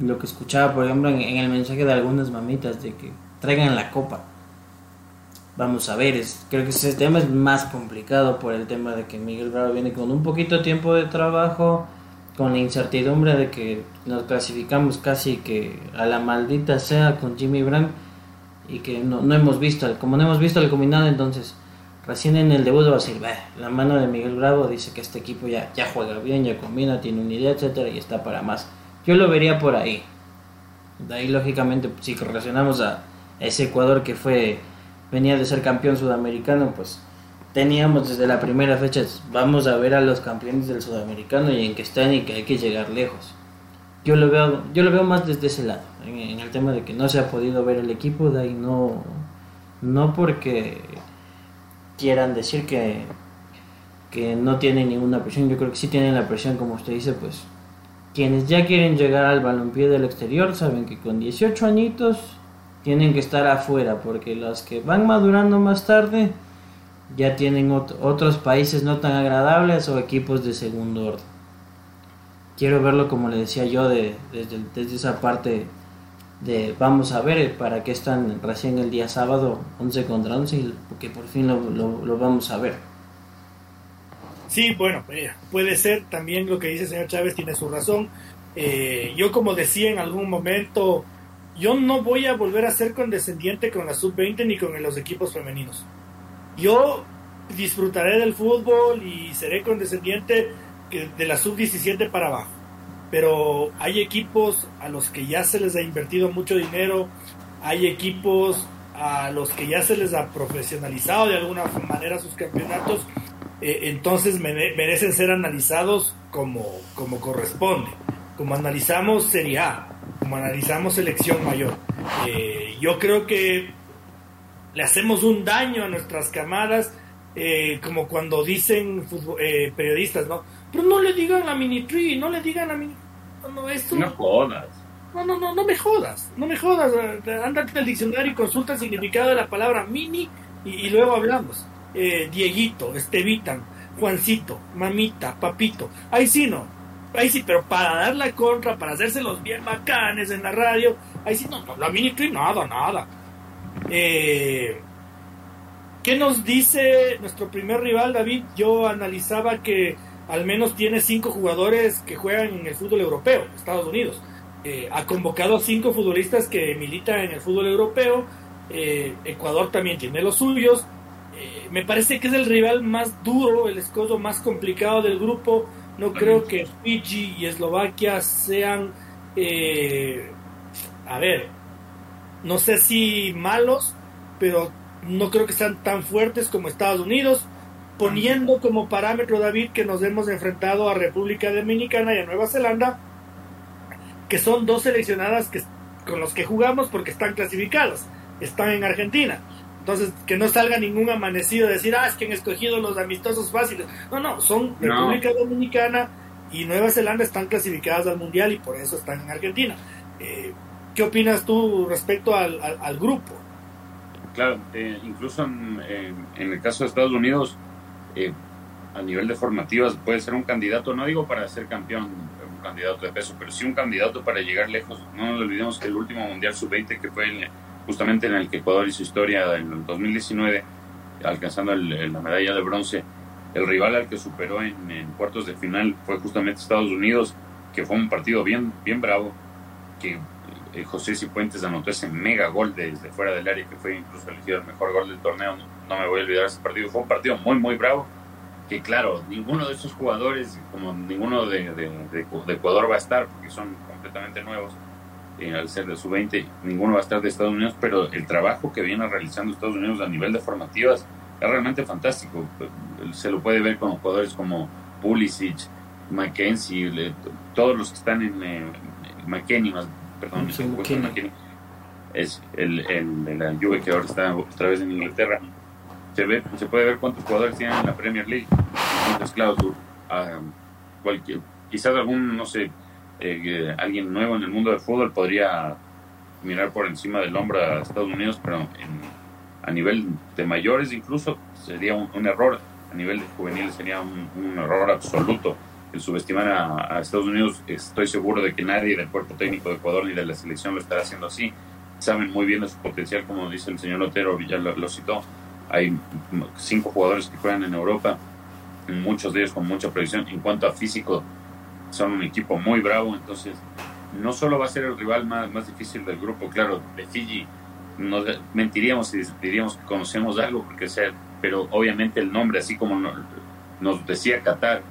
S3: lo que escuchaba, por ejemplo, en, el mensaje de algunas mamitas de que traigan la copa. Vamos a ver, es, creo que ese tema es más complicado por el tema de que Miguel Bravo viene con un poquito de tiempo de trabajo, con la incertidumbre de que nos clasificamos casi que a la maldita sea con Jimmy Brand y que no, no hemos visto, como no hemos visto el combinado, entonces recién en el debut va a decir, la mano de Miguel Bravo dice que este equipo ya, ya juega bien, ya combina, tiene una idea, etcétera, y está para más yo lo vería por ahí. De ahí, lógicamente, si relacionamos a ese Ecuador que fue venía de ser campeón sudamericano, pues teníamos desde la primera fecha, vamos a ver a los campeones del sudamericano y en que están y que hay que llegar lejos. Yo lo veo, yo lo veo más desde ese lado, en, el tema de que no se ha podido ver el equipo, de ahí no, no porque quieran decir que, que no tienen ninguna presión, yo creo que sí tienen la presión, como usted dice, pues quienes ya quieren llegar al balompié del exterior saben que con 18 añitos tienen que estar afuera, porque los que van madurando más tarde ya tienen otros países no tan agradables o equipos de segundo orden. Quiero verlo como le decía yo de, desde, desde esa parte de vamos a ver para qué están recién el día sábado 11 contra 11 porque por fin lo, lo vamos a ver.
S1: Sí, bueno, eh, puede ser también lo que dice el señor Chávez, tiene su razón. Eh, yo como decía en algún momento, yo no voy a volver a ser condescendiente con la sub-20 ni con los equipos femeninos. Yo disfrutaré del fútbol y seré condescendiente de la sub-17 para abajo. Pero hay equipos a los que ya se les ha invertido mucho dinero, hay equipos a los que ya se les ha profesionalizado de alguna manera sus campeonatos eh, entonces merecen ser analizados como, como corresponde, como analizamos Serie A, como analizamos selección mayor. Eh, yo creo que le hacemos un daño a nuestras camadas, eh, como cuando dicen periodistas, ¿no? Pero no le digan a Mini Tree, no le digan a Mini...
S2: No, esto... no jodas.
S1: No, no, no, no me jodas, no me jodas. Andate el diccionario y consulta el significado de la palabra mini y luego hablamos eh, Dieguito, Estevitan, Juancito, Mamita, Papito. Ahí sí no. Ahí sí, pero para dar la contra, para hacerse los bien bacanes en la radio, ahí sí no, la mini nada, nada. Eh, ¿Qué nos dice nuestro primer rival, David? Yo analizaba que al menos tiene cinco jugadores que juegan en el fútbol europeo, Estados Unidos. Eh, ha convocado cinco futbolistas que militan en el fútbol europeo. Eh, Ecuador también tiene los suyos. Eh, me parece que es el rival más duro, el escudo más complicado del grupo. No creo que Fiji y Eslovaquia sean, eh, a ver, no sé si malos, pero no creo que sean tan fuertes como Estados Unidos, poniendo como parámetro, David, que nos hemos enfrentado a República Dominicana y a Nueva Zelanda, que son dos seleccionadas que, con los que jugamos porque están clasificadas, están en Argentina. Entonces, que no salga ningún amanecido de decir, ah, es que han escogido los amistosos fáciles. No, no, son República Dominicana y Nueva Zelanda están clasificadas al Mundial y por eso están en Argentina. Eh, ¿Qué opinas tú respecto al, grupo?
S2: Claro, eh, incluso en, el caso de Estados Unidos, eh, a nivel de formativas puede ser un candidato, no digo para ser campeón, un candidato de peso, pero sí un candidato para llegar lejos. No nos olvidemos que el último Mundial Sub-20, que fue justamente en el que Ecuador hizo historia en el 2019, alcanzando la medalla de bronce, el rival al que superó en, cuartos de final fue justamente Estados Unidos, que fue un partido bien, bien bravo, que eh, José Cipuentes anotó ese mega gol desde fuera del área, que fue incluso elegido el mejor gol del torneo. Me voy a olvidar ese partido. Fue un partido muy, muy bravo. Que claro, ninguno de esos jugadores, como ninguno de, de, Ecuador va a estar, porque son completamente nuevos, eh, al ser de su 20, ninguno va a estar de Estados Unidos, pero el trabajo que viene realizando Estados Unidos a nivel de formativas es realmente fantástico. Se lo puede ver con jugadores como Pulisic, Mackenzie, todos los que están en eh, McKenny, perdón, es el, el, de la Juve que ahora está otra vez en Inglaterra. Se, puede ver cuántos jugadores tienen en la Premier League. Entonces, claro, cualquier, quizás algún, no sé, eh, alguien nuevo en el mundo del fútbol podría mirar por encima del hombro a Estados Unidos, pero a nivel de mayores incluso sería un, error, a nivel de juveniles sería un, error absoluto el subestimar a, Estados Unidos, estoy seguro de que nadie del cuerpo técnico de Ecuador ni de la selección lo estará haciendo así. Saben muy bien de su potencial, como dice el señor Otero, ya lo, citó. Hay cinco jugadores que juegan en Europa, muchos de ellos con mucha previsión. En cuanto a físico, son un equipo muy bravo, entonces no solo va a ser el rival más, más difícil del grupo, claro, de Fiji, nos mentiríamos si diríamos que conocemos algo, porque sea, pero obviamente el nombre, así como nos decía Qatar,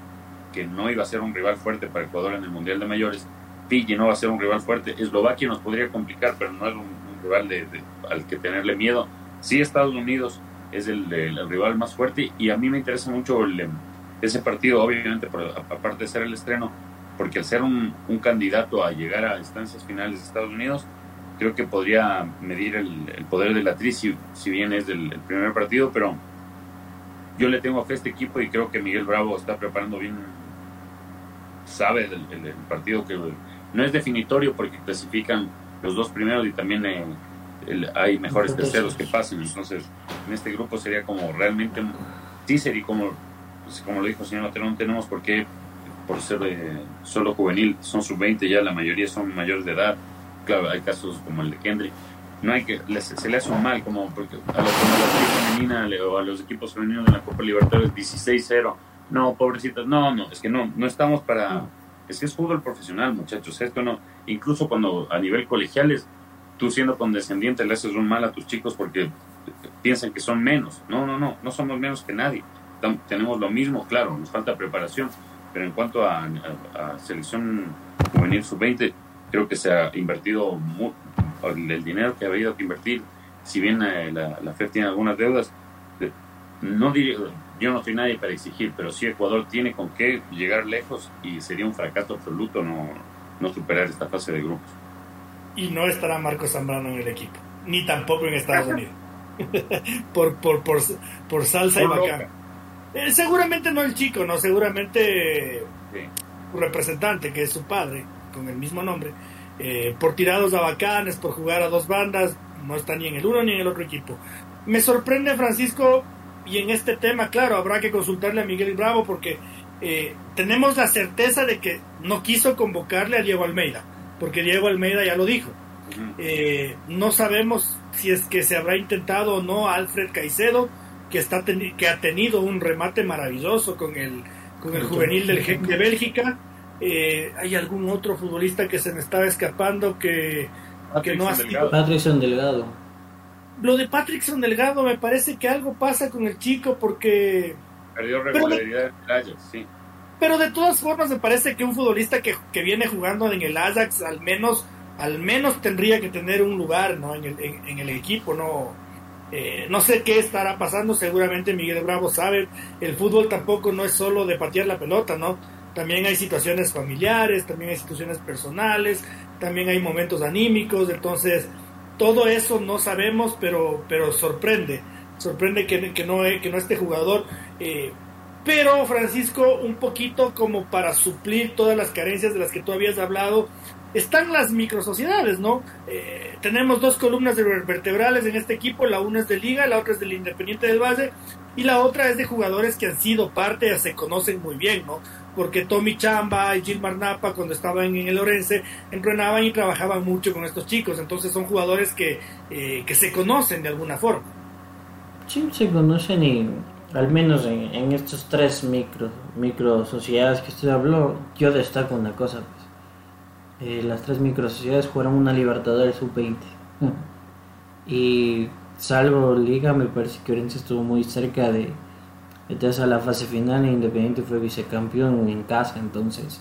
S2: que no iba a ser un rival fuerte para Ecuador en el Mundial de Mayores. Fiji no va a ser un rival fuerte. Eslovaquia nos podría complicar, pero no es un, rival de, al que tenerle miedo. Sí, Estados Unidos es el, rival más fuerte y a mí me interesa mucho em, ese partido, obviamente, aparte de ser el estreno, porque al ser un, candidato a llegar a instancias finales de Estados Unidos, creo que podría medir el, poder de la tri, si, bien es el primer partido, pero yo le tengo fe a este equipo y creo que Miguel Bravo está preparando bien sabe del, partido que no es definitorio porque clasifican los dos primeros y también eh, hay mejores terceros que pasen. Entonces, en este grupo sería como realmente, sí sería como, pues, como lo dijo el señor Otero, no tenemos por qué, por ser eh, solo juvenil, son sub-20 ya, la mayoría son mayores de edad. Claro, hay casos como el de Kendrick. No hay que, se le hace un mal, como porque a, los, femenina o a los equipos femeninos de la Copa Libertadores 16-0 no, pobrecitos, no, no, es que no, no estamos para, es que es fútbol profesional, muchachos, esto no, incluso cuando a nivel colegiales, tú siendo condescendiente le haces un mal a tus chicos porque piensan que son menos, no, no, no, no somos menos que nadie, tenemos lo mismo, claro, nos falta preparación, pero en cuanto a, selección juvenil sub-20, creo que se ha invertido el, dinero que ha habido que invertir, si bien eh, la, la FED tiene algunas deudas, no yo no soy nadie para exigir, pero sí Ecuador tiene con qué llegar lejos y sería un fracaso absoluto no superar esta fase de grupos.
S1: Y no estará Marco Zambrano en el equipo, ni tampoco en Estados Unidos. por, por, por, por, salsa y bacán. Eh, seguramente no el chico, no, seguramente su representante, que es su padre, con el mismo nombre, eh, por tirados a bacanes, por jugar a dos bandas, no está ni en el uno ni en el otro equipo. Me sorprende, Francisco, y en este tema, claro, habrá que consultarle a Miguel Bravo porque eh, tenemos la certeza de que no quiso convocarle a Diego Almeida, porque Diego Almeida ya lo dijo. Eh, no sabemos si es que se habrá intentado o no a Alfred Caicedo, que, está que ha tenido un remate maravilloso con el, con el juvenil del de Bélgica. Eh, hay algún otro futbolista que se me estaba escapando que, que no ha sido.
S3: Patrickson Delgado
S1: lo de Patrickson Delgado me parece que algo pasa con el chico porque...
S2: Perdió regularidad en el Ajax, sí.
S1: Pero de todas formas me parece que un futbolista que, viene jugando en el Ajax al menos al menos tendría que tener un lugar ¿no? en, el, en, el equipo. No, eh, no sé qué estará pasando, seguramente Miguel Bravo sabe, el fútbol tampoco no es solo de patear la pelota, ¿no? También hay situaciones familiares, también hay situaciones personales, también hay momentos anímicos, entonces todo eso no sabemos, pero, pero sorprende. Sorprende que, que, no, que no esté jugador. Eh, pero Francisco, un poquito como para suplir todas las carencias de las que tú habías hablado, están las microsociedades, ¿no? Eh, tenemos dos columnas vertebrales en este equipo, la una es de Liga, la otra es del Independiente del Valle, y la otra es de jugadores que han sido parte, se conocen muy bien, ¿no? Porque Tommy Chamba y Gilmar Napa, cuando estaban en el Orense, entrenaban y trabajaban mucho con estos chicos, entonces son jugadores que, eh, que se conocen de alguna forma.
S3: Sí, se conocen y al menos en, estos tres micro, micro sociedades que usted habló, yo destaco una cosa eh, las tres microsociedades jugaron una Libertadores sub-20. y salvo Liga, me parece que Orense estuvo muy cerca de meterse a la fase final e Independiente fue vicecampeón en casa, entonces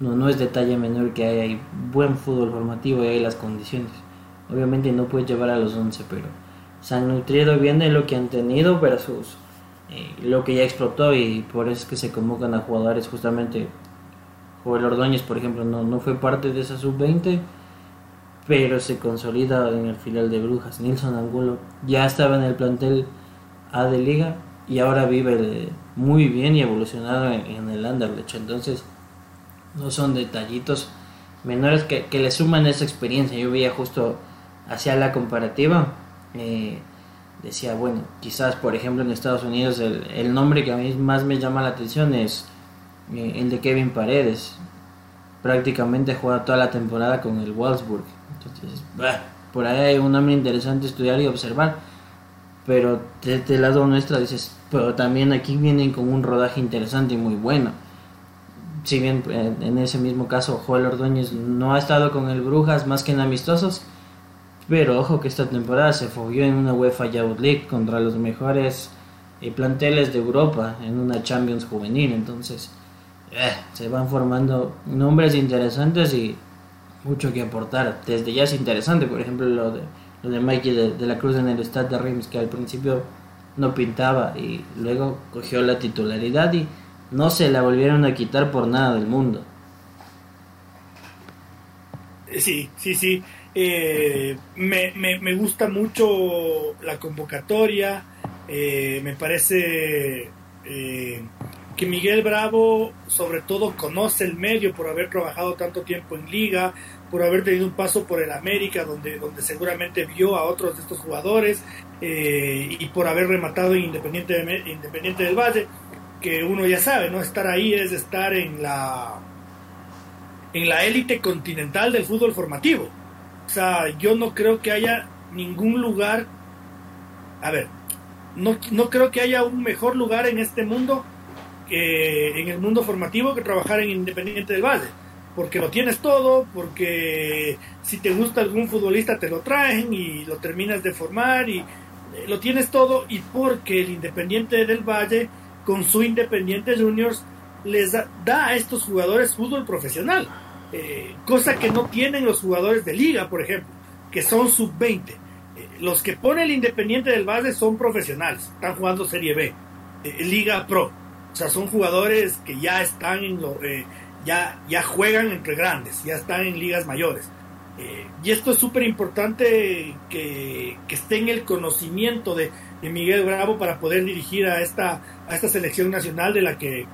S3: no, no es detalle menor que hay, buen fútbol formativo y hay las condiciones. Obviamente no puede llevar a los 11, pero se han nutrido bien de lo que han tenido versus eh, lo que ya explotó y por eso es que se convocan a jugadores justamente Joel Ordóñez, por ejemplo, no, no fue parte de esa sub-20, pero se consolida en el final de Brujas. Nilson Angulo ya estaba en el plantel A de Liga y ahora vive muy bien y evolucionado en, el Anderlecht. Entonces, no son detallitos menores que, le suman esa experiencia. Yo veía justo hacia la comparativa. Eh, decía, bueno, quizás por ejemplo en Estados Unidos el, el nombre que a mí más me llama la atención es eh, el de Kevin Paredes. Prácticamente juega toda la temporada con el Wolfsburg. Entonces, por ahí hay un nombre interesante estudiar y observar. Pero desde el este lado nuestro dices, pero también aquí vienen con un rodaje interesante y muy bueno. Si bien eh, en ese mismo caso Joel Ordóñez no ha estado con el Brujas más que en amistosos, pero ojo que esta temporada se fogueó en una UEFA Youth League contra los mejores eh, planteles de Europa en una Champions juvenil. Entonces, eh, se van formando nombres interesantes y mucho que aportar. Desde ya es interesante, por ejemplo, lo de, lo de Mikey de, la Cruz en el Stade de Reims, que al principio no pintaba y luego cogió la titularidad y no se la volvieron a quitar por nada del mundo.
S1: Sí, sí, sí. Eh, me, me, gusta mucho la convocatoria. me parece que Miguel Bravo sobre todo conoce el medio por haber trabajado tanto tiempo en liga, por haber tenido un paso por el América donde, donde seguramente vio a otros de estos jugadores eh, y por haber rematado en Independiente, Independiente del Valle, que uno ya sabe, ¿no? Estar ahí es estar en la en la élite continental del fútbol formativo. O sea, yo no creo que haya ningún lugar, a ver, no, no creo que haya un mejor lugar en este mundo en el mundo formativo que trabajar en Independiente del Valle. Porque lo tienes todo, porque si te gusta algún futbolista te lo traen y lo terminas de formar y eh, lo tienes todo y porque el Independiente del Valle con su Independiente Juniors les da, a estos jugadores fútbol profesional, eh, cosa que no tienen los jugadores de liga, por ejemplo, que son sub-20. Eh, los que pone el Independiente del Valle son profesionales, están jugando Serie B, Liga Pro. O sea, son jugadores que ya están en lo, eh, ya, ya juegan entre grandes, ya están en ligas mayores. Eh, y esto es súper importante que, que, esté en el conocimiento de, Miguel Bravo para poder dirigir a esta, a esta selección nacional de la que,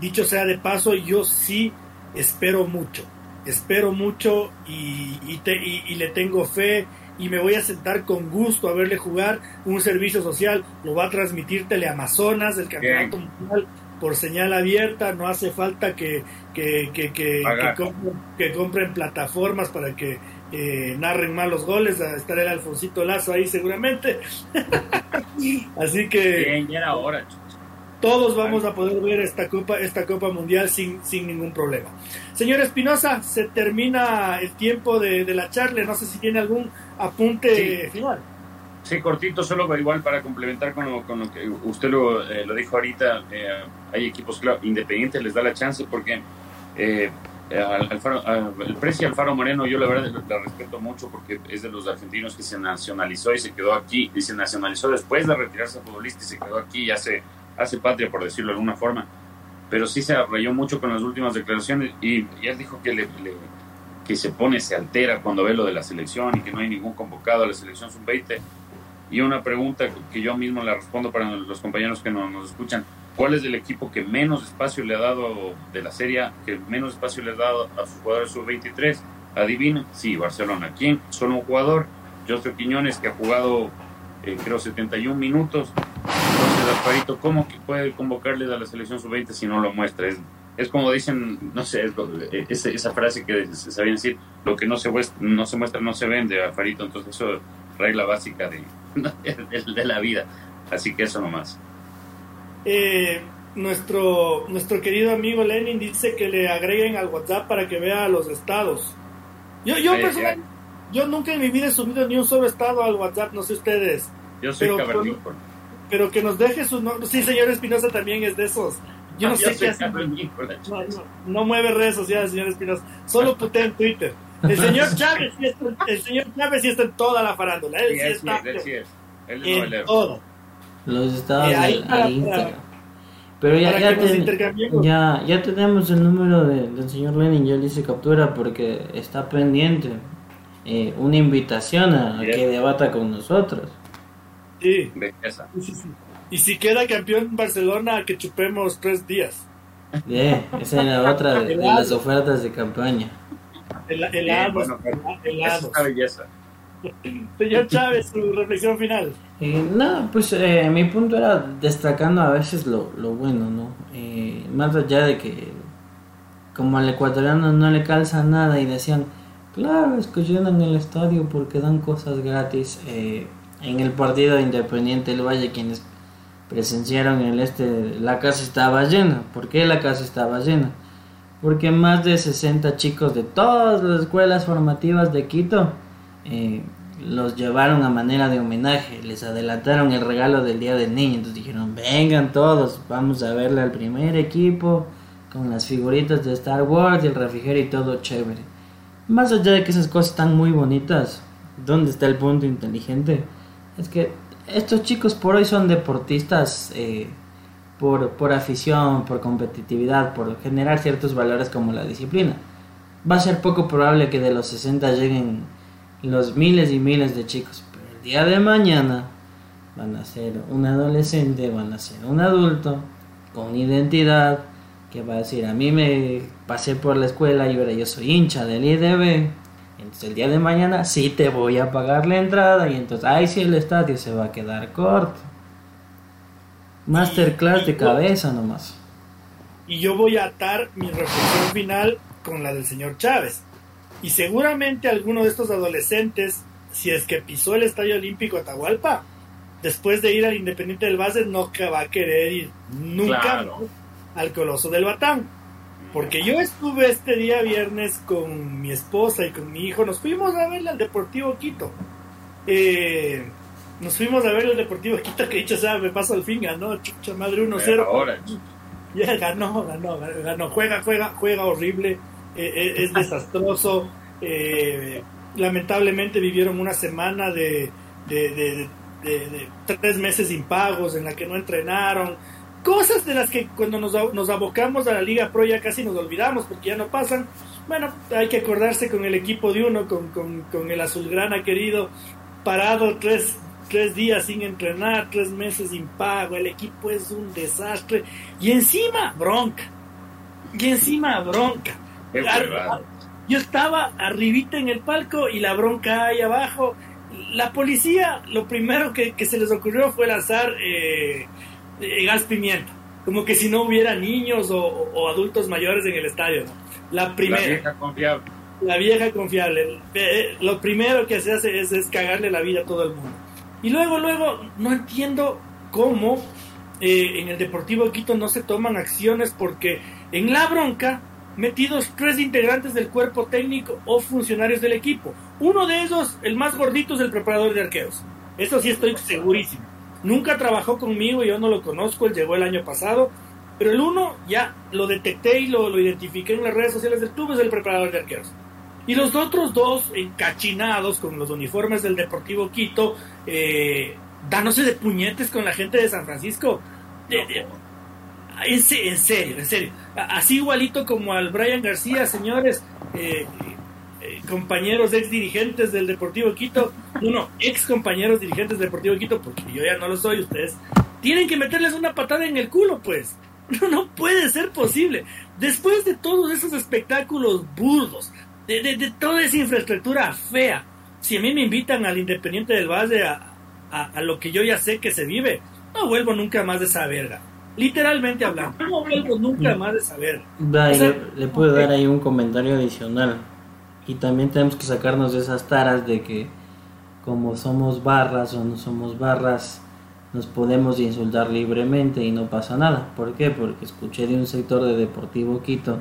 S1: dicho sea de paso, yo sí espero mucho. Espero mucho y, y le tengo fe y me voy a sentar con gusto a verle jugar un servicio social. Lo va a transmitir Teleamazonas, el campeonato mundial por señal abierta, no hace falta que, que, que, que, compren, plataformas para que eh, narren mal los goles, estará el Alfonsito Lazo ahí seguramente. Así que todos vamos a poder ver esta Copa, esta Copa Mundial sin, sin ningún problema. Señor Espinosa, se termina el tiempo de, la charla, no sé si tiene algún apunte final.
S2: Sí, cortito, solo igual para complementar con lo, con lo que usted lo, eh, lo dijo ahorita, eh, hay equipos independientes, les da la chance porque eh, el precio Alfaro Moreno yo la verdad la respeto mucho porque es de los argentinos que se nacionalizó y se quedó aquí, y se nacionalizó después de retirarse a futbolista y se quedó aquí y hace, hace patria, por decirlo de alguna forma. Pero sí se arrayó mucho con las últimas declaraciones y, y él dijo que le que se pone, se altera cuando ve lo de la selección y que no hay ningún convocado a la selección sub-20. Y una pregunta que yo mismo le respondo para los compañeros que no, nos escuchan. ¿Cuál es el equipo que menos espacio le ha dado de la serie, que menos espacio le ha dado a sus jugadores sub-23? Adivinen, sí, Barcelona. ¿Quién? Solo un jugador, José Quiñones, que ha jugado, eh, creo, 71 minutos. Entonces, Alfarito, ¿cómo que puede convocarles a la selección sub-20 si no lo muestra? Es, es como dicen, no sé, es, esa frase que se sabía decir, lo que no se, no se muestra no se vende, Alfarito. Entonces, eso es regla básica de, de, la vida. Así que eso nomás.
S1: Eh, nuestro, nuestro querido amigo Lenin dice que le agreguen al WhatsApp para que vea los estados. Yo, yo personalmente, yo nunca en mi vida he subido ni un solo estado al WhatsApp, no sé ustedes.
S2: Yo soy pero,
S1: pero que nos deje su nombre. Sí, señor Espinosa también es de esos. Yo no, sé qué hace. No, mueve redes sociales, señor Espinosa. Solo putea en Twitter. El señor Chávez, sí está, el señor Chávez sí está en toda la farándula. Él sí, está en todo.
S3: Los estados de Instagram. Pero ya, ya, ya, ya, tenemos el número del señor Lenin, yo le hice captura porque está pendiente eh, una invitación a, que debata con nosotros.
S1: Sí. Y si queda campeón Barcelona, que chupemos tres días.
S3: Bien, esa es la otra de, las ofertas de campaña.
S1: El, el, bueno, belleza. Señor Chávez, su reflexión final.
S3: Eh, no, pues eh, mi punto era destacando a veces lo, lo bueno, ¿no? Eh, más allá de que como al ecuatoriano no le calza nada y decían, claro, es que llenan el estadio porque dan cosas gratis. en el partido de Independiente del Valle, quienes presenciaron el este, la casa estaba llena. ¿Por qué la casa estaba llena? Porque más de 60 chicos de todas las escuelas formativas de Quito eh, los llevaron a manera de homenaje, les adelantaron el regalo del Día del Niño, entonces dijeron, vengan todos, vamos a verle al primer equipo con las figuritas de Star Wars y el refrigerio y todo chévere. Más allá de que esas cosas están muy bonitas, ¿dónde está el punto inteligente? Es que estos chicos por hoy son deportistas eh, por, por afición, por competitividad, por generar ciertos valores como la disciplina. Va a ser poco probable que de los 60 lleguen los miles y miles de chicos, pero el día de mañana van a ser un adolescente, van a ser un adulto con identidad que va a decir, a mí me pasé por la escuela y ahora yo soy hincha del IDB, entonces el día de mañana sí te voy a pagar la entrada y entonces ahí sí el estadio se va a quedar corto. Masterclass de cabeza nomás.
S1: Y yo voy a atar mi reflexión final con la del señor Chávez. Y seguramente alguno de estos adolescentes, si es que pisó el Estadio Olímpico Atahualpa, después de ir al Independiente del Valle, no va a querer ir nunca al Coloso del Batán. Porque yo estuve este día viernes con mi esposa y con mi hijo, nos fuimos a ver al Deportivo Quito. Eh, nos fuimos a ver el Deportivo Quito, que dicho sea, me paso al fin, ganó, chucha madre 1-0. Ya ganó, ganó, ganó, juega, juega, juega horrible. Eh, eh, es desastroso. Eh, lamentablemente vivieron una semana de, de, tres meses impagos en la que no entrenaron. Cosas de las que cuando nos, nos abocamos a la Liga Pro ya casi nos olvidamos porque ya no pasan. Bueno, hay que acordarse con el equipo de uno, con, con, con el azulgrana querido, parado tres, tres días sin entrenar, tres meses sin pago, el equipo es un desastre. Y encima, bronca. Y encima, bronca. Yo estaba arribita en el palco y la bronca ahí abajo. La policía, lo primero que, se les ocurrió fue lanzar eh, eh, gas pimienta. Como que si no hubiera niños o, adultos mayores en el estadio. La primera. La vieja confiable. La vieja confiable. Eh, lo primero que se hace es, es, cagarle la vida a todo el mundo. Y luego, luego, no entiendo cómo en el Deportivo Quito no se toman acciones porque en la bronca metidos tres integrantes del cuerpo técnico o funcionarios del equipo. Uno de ellos, el más gordito, es el preparador de arqueros. Eso sí estoy segurísimo. Nunca trabajó conmigo, yo no lo conozco, él llegó el año pasado. Pero el uno ya lo detecté y lo, lo identifiqué en las redes sociales del club, es el preparador de arqueros. Y los otros dos, encachinados con los uniformes del Deportivo Quito, eh, dándose de puñetes con la gente de San Francisco. En, serio, en serio. Así igualito como al Brian García, señores. Eh, eh, compañeros ex dirigentes del Deportivo Quito, uno, ex compañeros dirigentes del Deportivo Quito, porque yo ya no lo soy, ustedes tienen que meterles una patada en el culo, pues. No, no puede ser posible. Después de todos esos espectáculos burdos, de, de, toda esa infraestructura fea, si a mí me invitan al Independiente del Valle a, a, lo que yo ya sé que se vive, no vuelvo nunca más de esa verga. Literalmente hablando, no vuelvo nunca más de esa verga.
S3: le, puedo dar ahí un comentario adicional. Y también tenemos que sacarnos de esas taras de que como somos barras o no somos barras, nos podemos insultar libremente y no pasa nada. ¿Por qué? Porque escuché de un sector de Deportivo Quito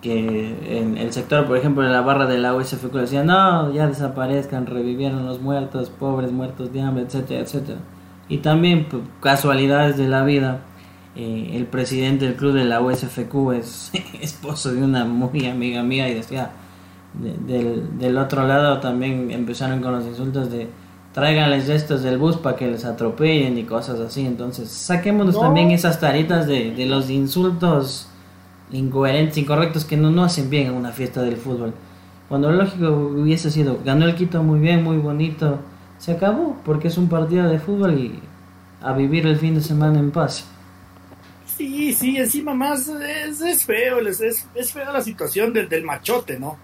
S3: que en el sector, por ejemplo, en la barra de la USF decía, no, ya desaparezcan, revivieron los muertos, pobres muertos de hambre, etcétera, etcétera. Y también, pues, casualidades de la vida, eh, el presidente del club de la USFQ es esposo de una muy amiga mía y decía, del, del otro lado también empezaron con los insultos de tráiganles estos del bus para que les atropellen y cosas así. Entonces, saquémonos también esas taritas de, de los insultos incoherentes, incorrectos que no, no hacen bien en una fiesta del fútbol. Cuando lo lógico hubiese sido, ganó el Quito muy bien, muy bonito, se acabó, porque es un partido de fútbol y a vivir el fin de semana en paz.
S1: Sí, sí, encima más es, es feo, es, es, fea la situación del, del machote, ¿no?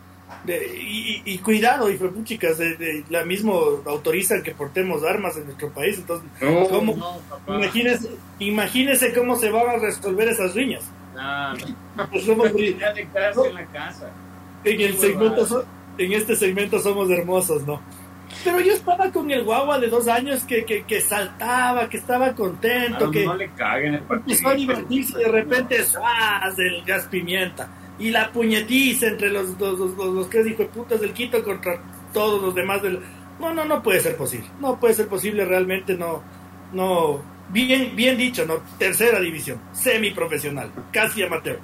S1: De, y, y, cuidado, y chicas, de, de, la mismo autorizan que portemos armas en nuestro país, entonces, ¿cómo? imagínese, imagínese cómo se van a resolver esas riñas.
S2: No, no. Pues somos en la casa.
S1: En, el segmento, en este segmento somos hermosos, ¿no? Pero yo estaba con el guagua de dos años que, que, que saltaba, que estaba contento, que
S2: no le caguen el
S1: partido. a divertirse y de repente ¡suaz! el gas pimienta. Y la puñetiza entre los, los, los, los, tres hijos de putas del Quito contra todos los demás del... No, no, no puede ser posible. No puede ser posible realmente, no, no, Bien, bien dicho, ¿no? Tercera división, semiprofesional, casi amateur.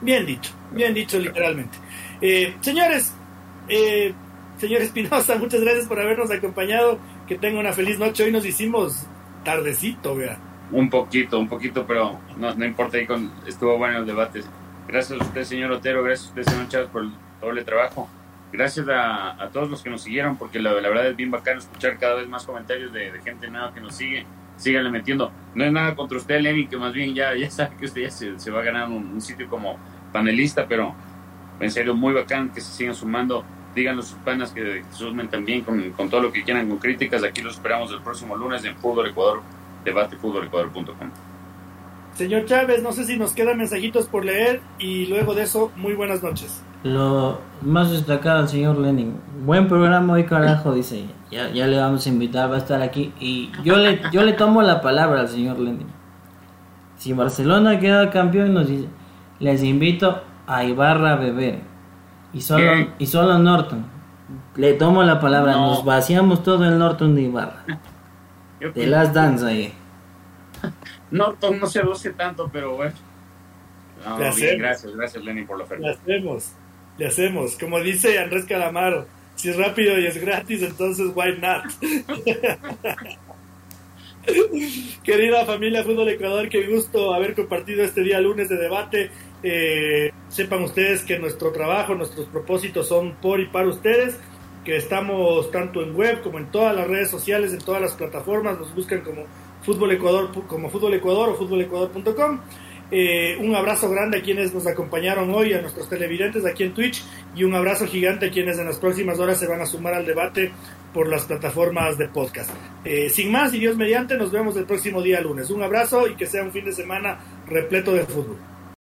S1: Bien dicho, bien dicho literalmente. Eh, señores, eh, señor Espinosa, muchas gracias por habernos acompañado. Que tenga una feliz noche. Hoy nos hicimos tardecito, vea.
S2: Un poquito, un poquito, pero no, no importa, estuvo bueno el debate. Gracias a usted, señor Otero, gracias a usted, señor Chávez, por el doble trabajo. Gracias a, todos los que nos siguieron, porque la, verdad es bien bacano escuchar cada vez más comentarios de, de gente nueva que nos sigue síganle metiendo. No es nada contra usted, Lenny, que más bien ya, ya sabe que usted ya se, va a ganar un, sitio como panelista, pero en serio, muy bacán que se sigan sumando. Díganos sus panas que se sumen también con, con, todo lo que quieran, con críticas. Aquí los esperamos el próximo lunes en Fútbol Ecuador, debatefutbolecuador.com.
S1: Señor Chávez, no sé si nos quedan mensajitos por leer y luego de eso, muy buenas noches.
S3: Lo más destacado al señor Lenin. Buen programa hoy, carajo, dice. Ya, ya le vamos a invitar, va a estar aquí. Y yo le, yo le tomo la palabra al señor Lenin. Si Barcelona queda campeón, nos dice, les invito a Ibarra a beber. Y solo, y solo Norton. Le tomo la palabra, nos vaciamos todo el Norton de Ibarra. De las danzas ahí.
S2: Norton no se luce tanto, pero bueno. gracias, gracias Lenny por la oferta.
S1: Le hacemos, le hacemos. Como dice Andrés Calamaro, si es rápido y es gratis, entonces why not? Querida familia Fútbol Ecuador, qué gusto haber compartido este día lunes de debate. Eh, sepan ustedes que nuestro trabajo, nuestros propósitos son por y para ustedes, que estamos tanto en web como en todas las redes sociales, en todas las plataformas, nos buscan como Fútbol Ecuador, como Fútbol Ecuador o fútbolecuador.com. Eh, un abrazo grande a quienes nos acompañaron hoy, a nuestros televidentes aquí en Twitch, y un abrazo gigante a quienes en las próximas horas se van a sumar al debate por las plataformas de podcast. Eh, sin más, y Dios mediante, nos vemos el próximo día lunes. Un abrazo y que sea un fin de semana repleto de fútbol.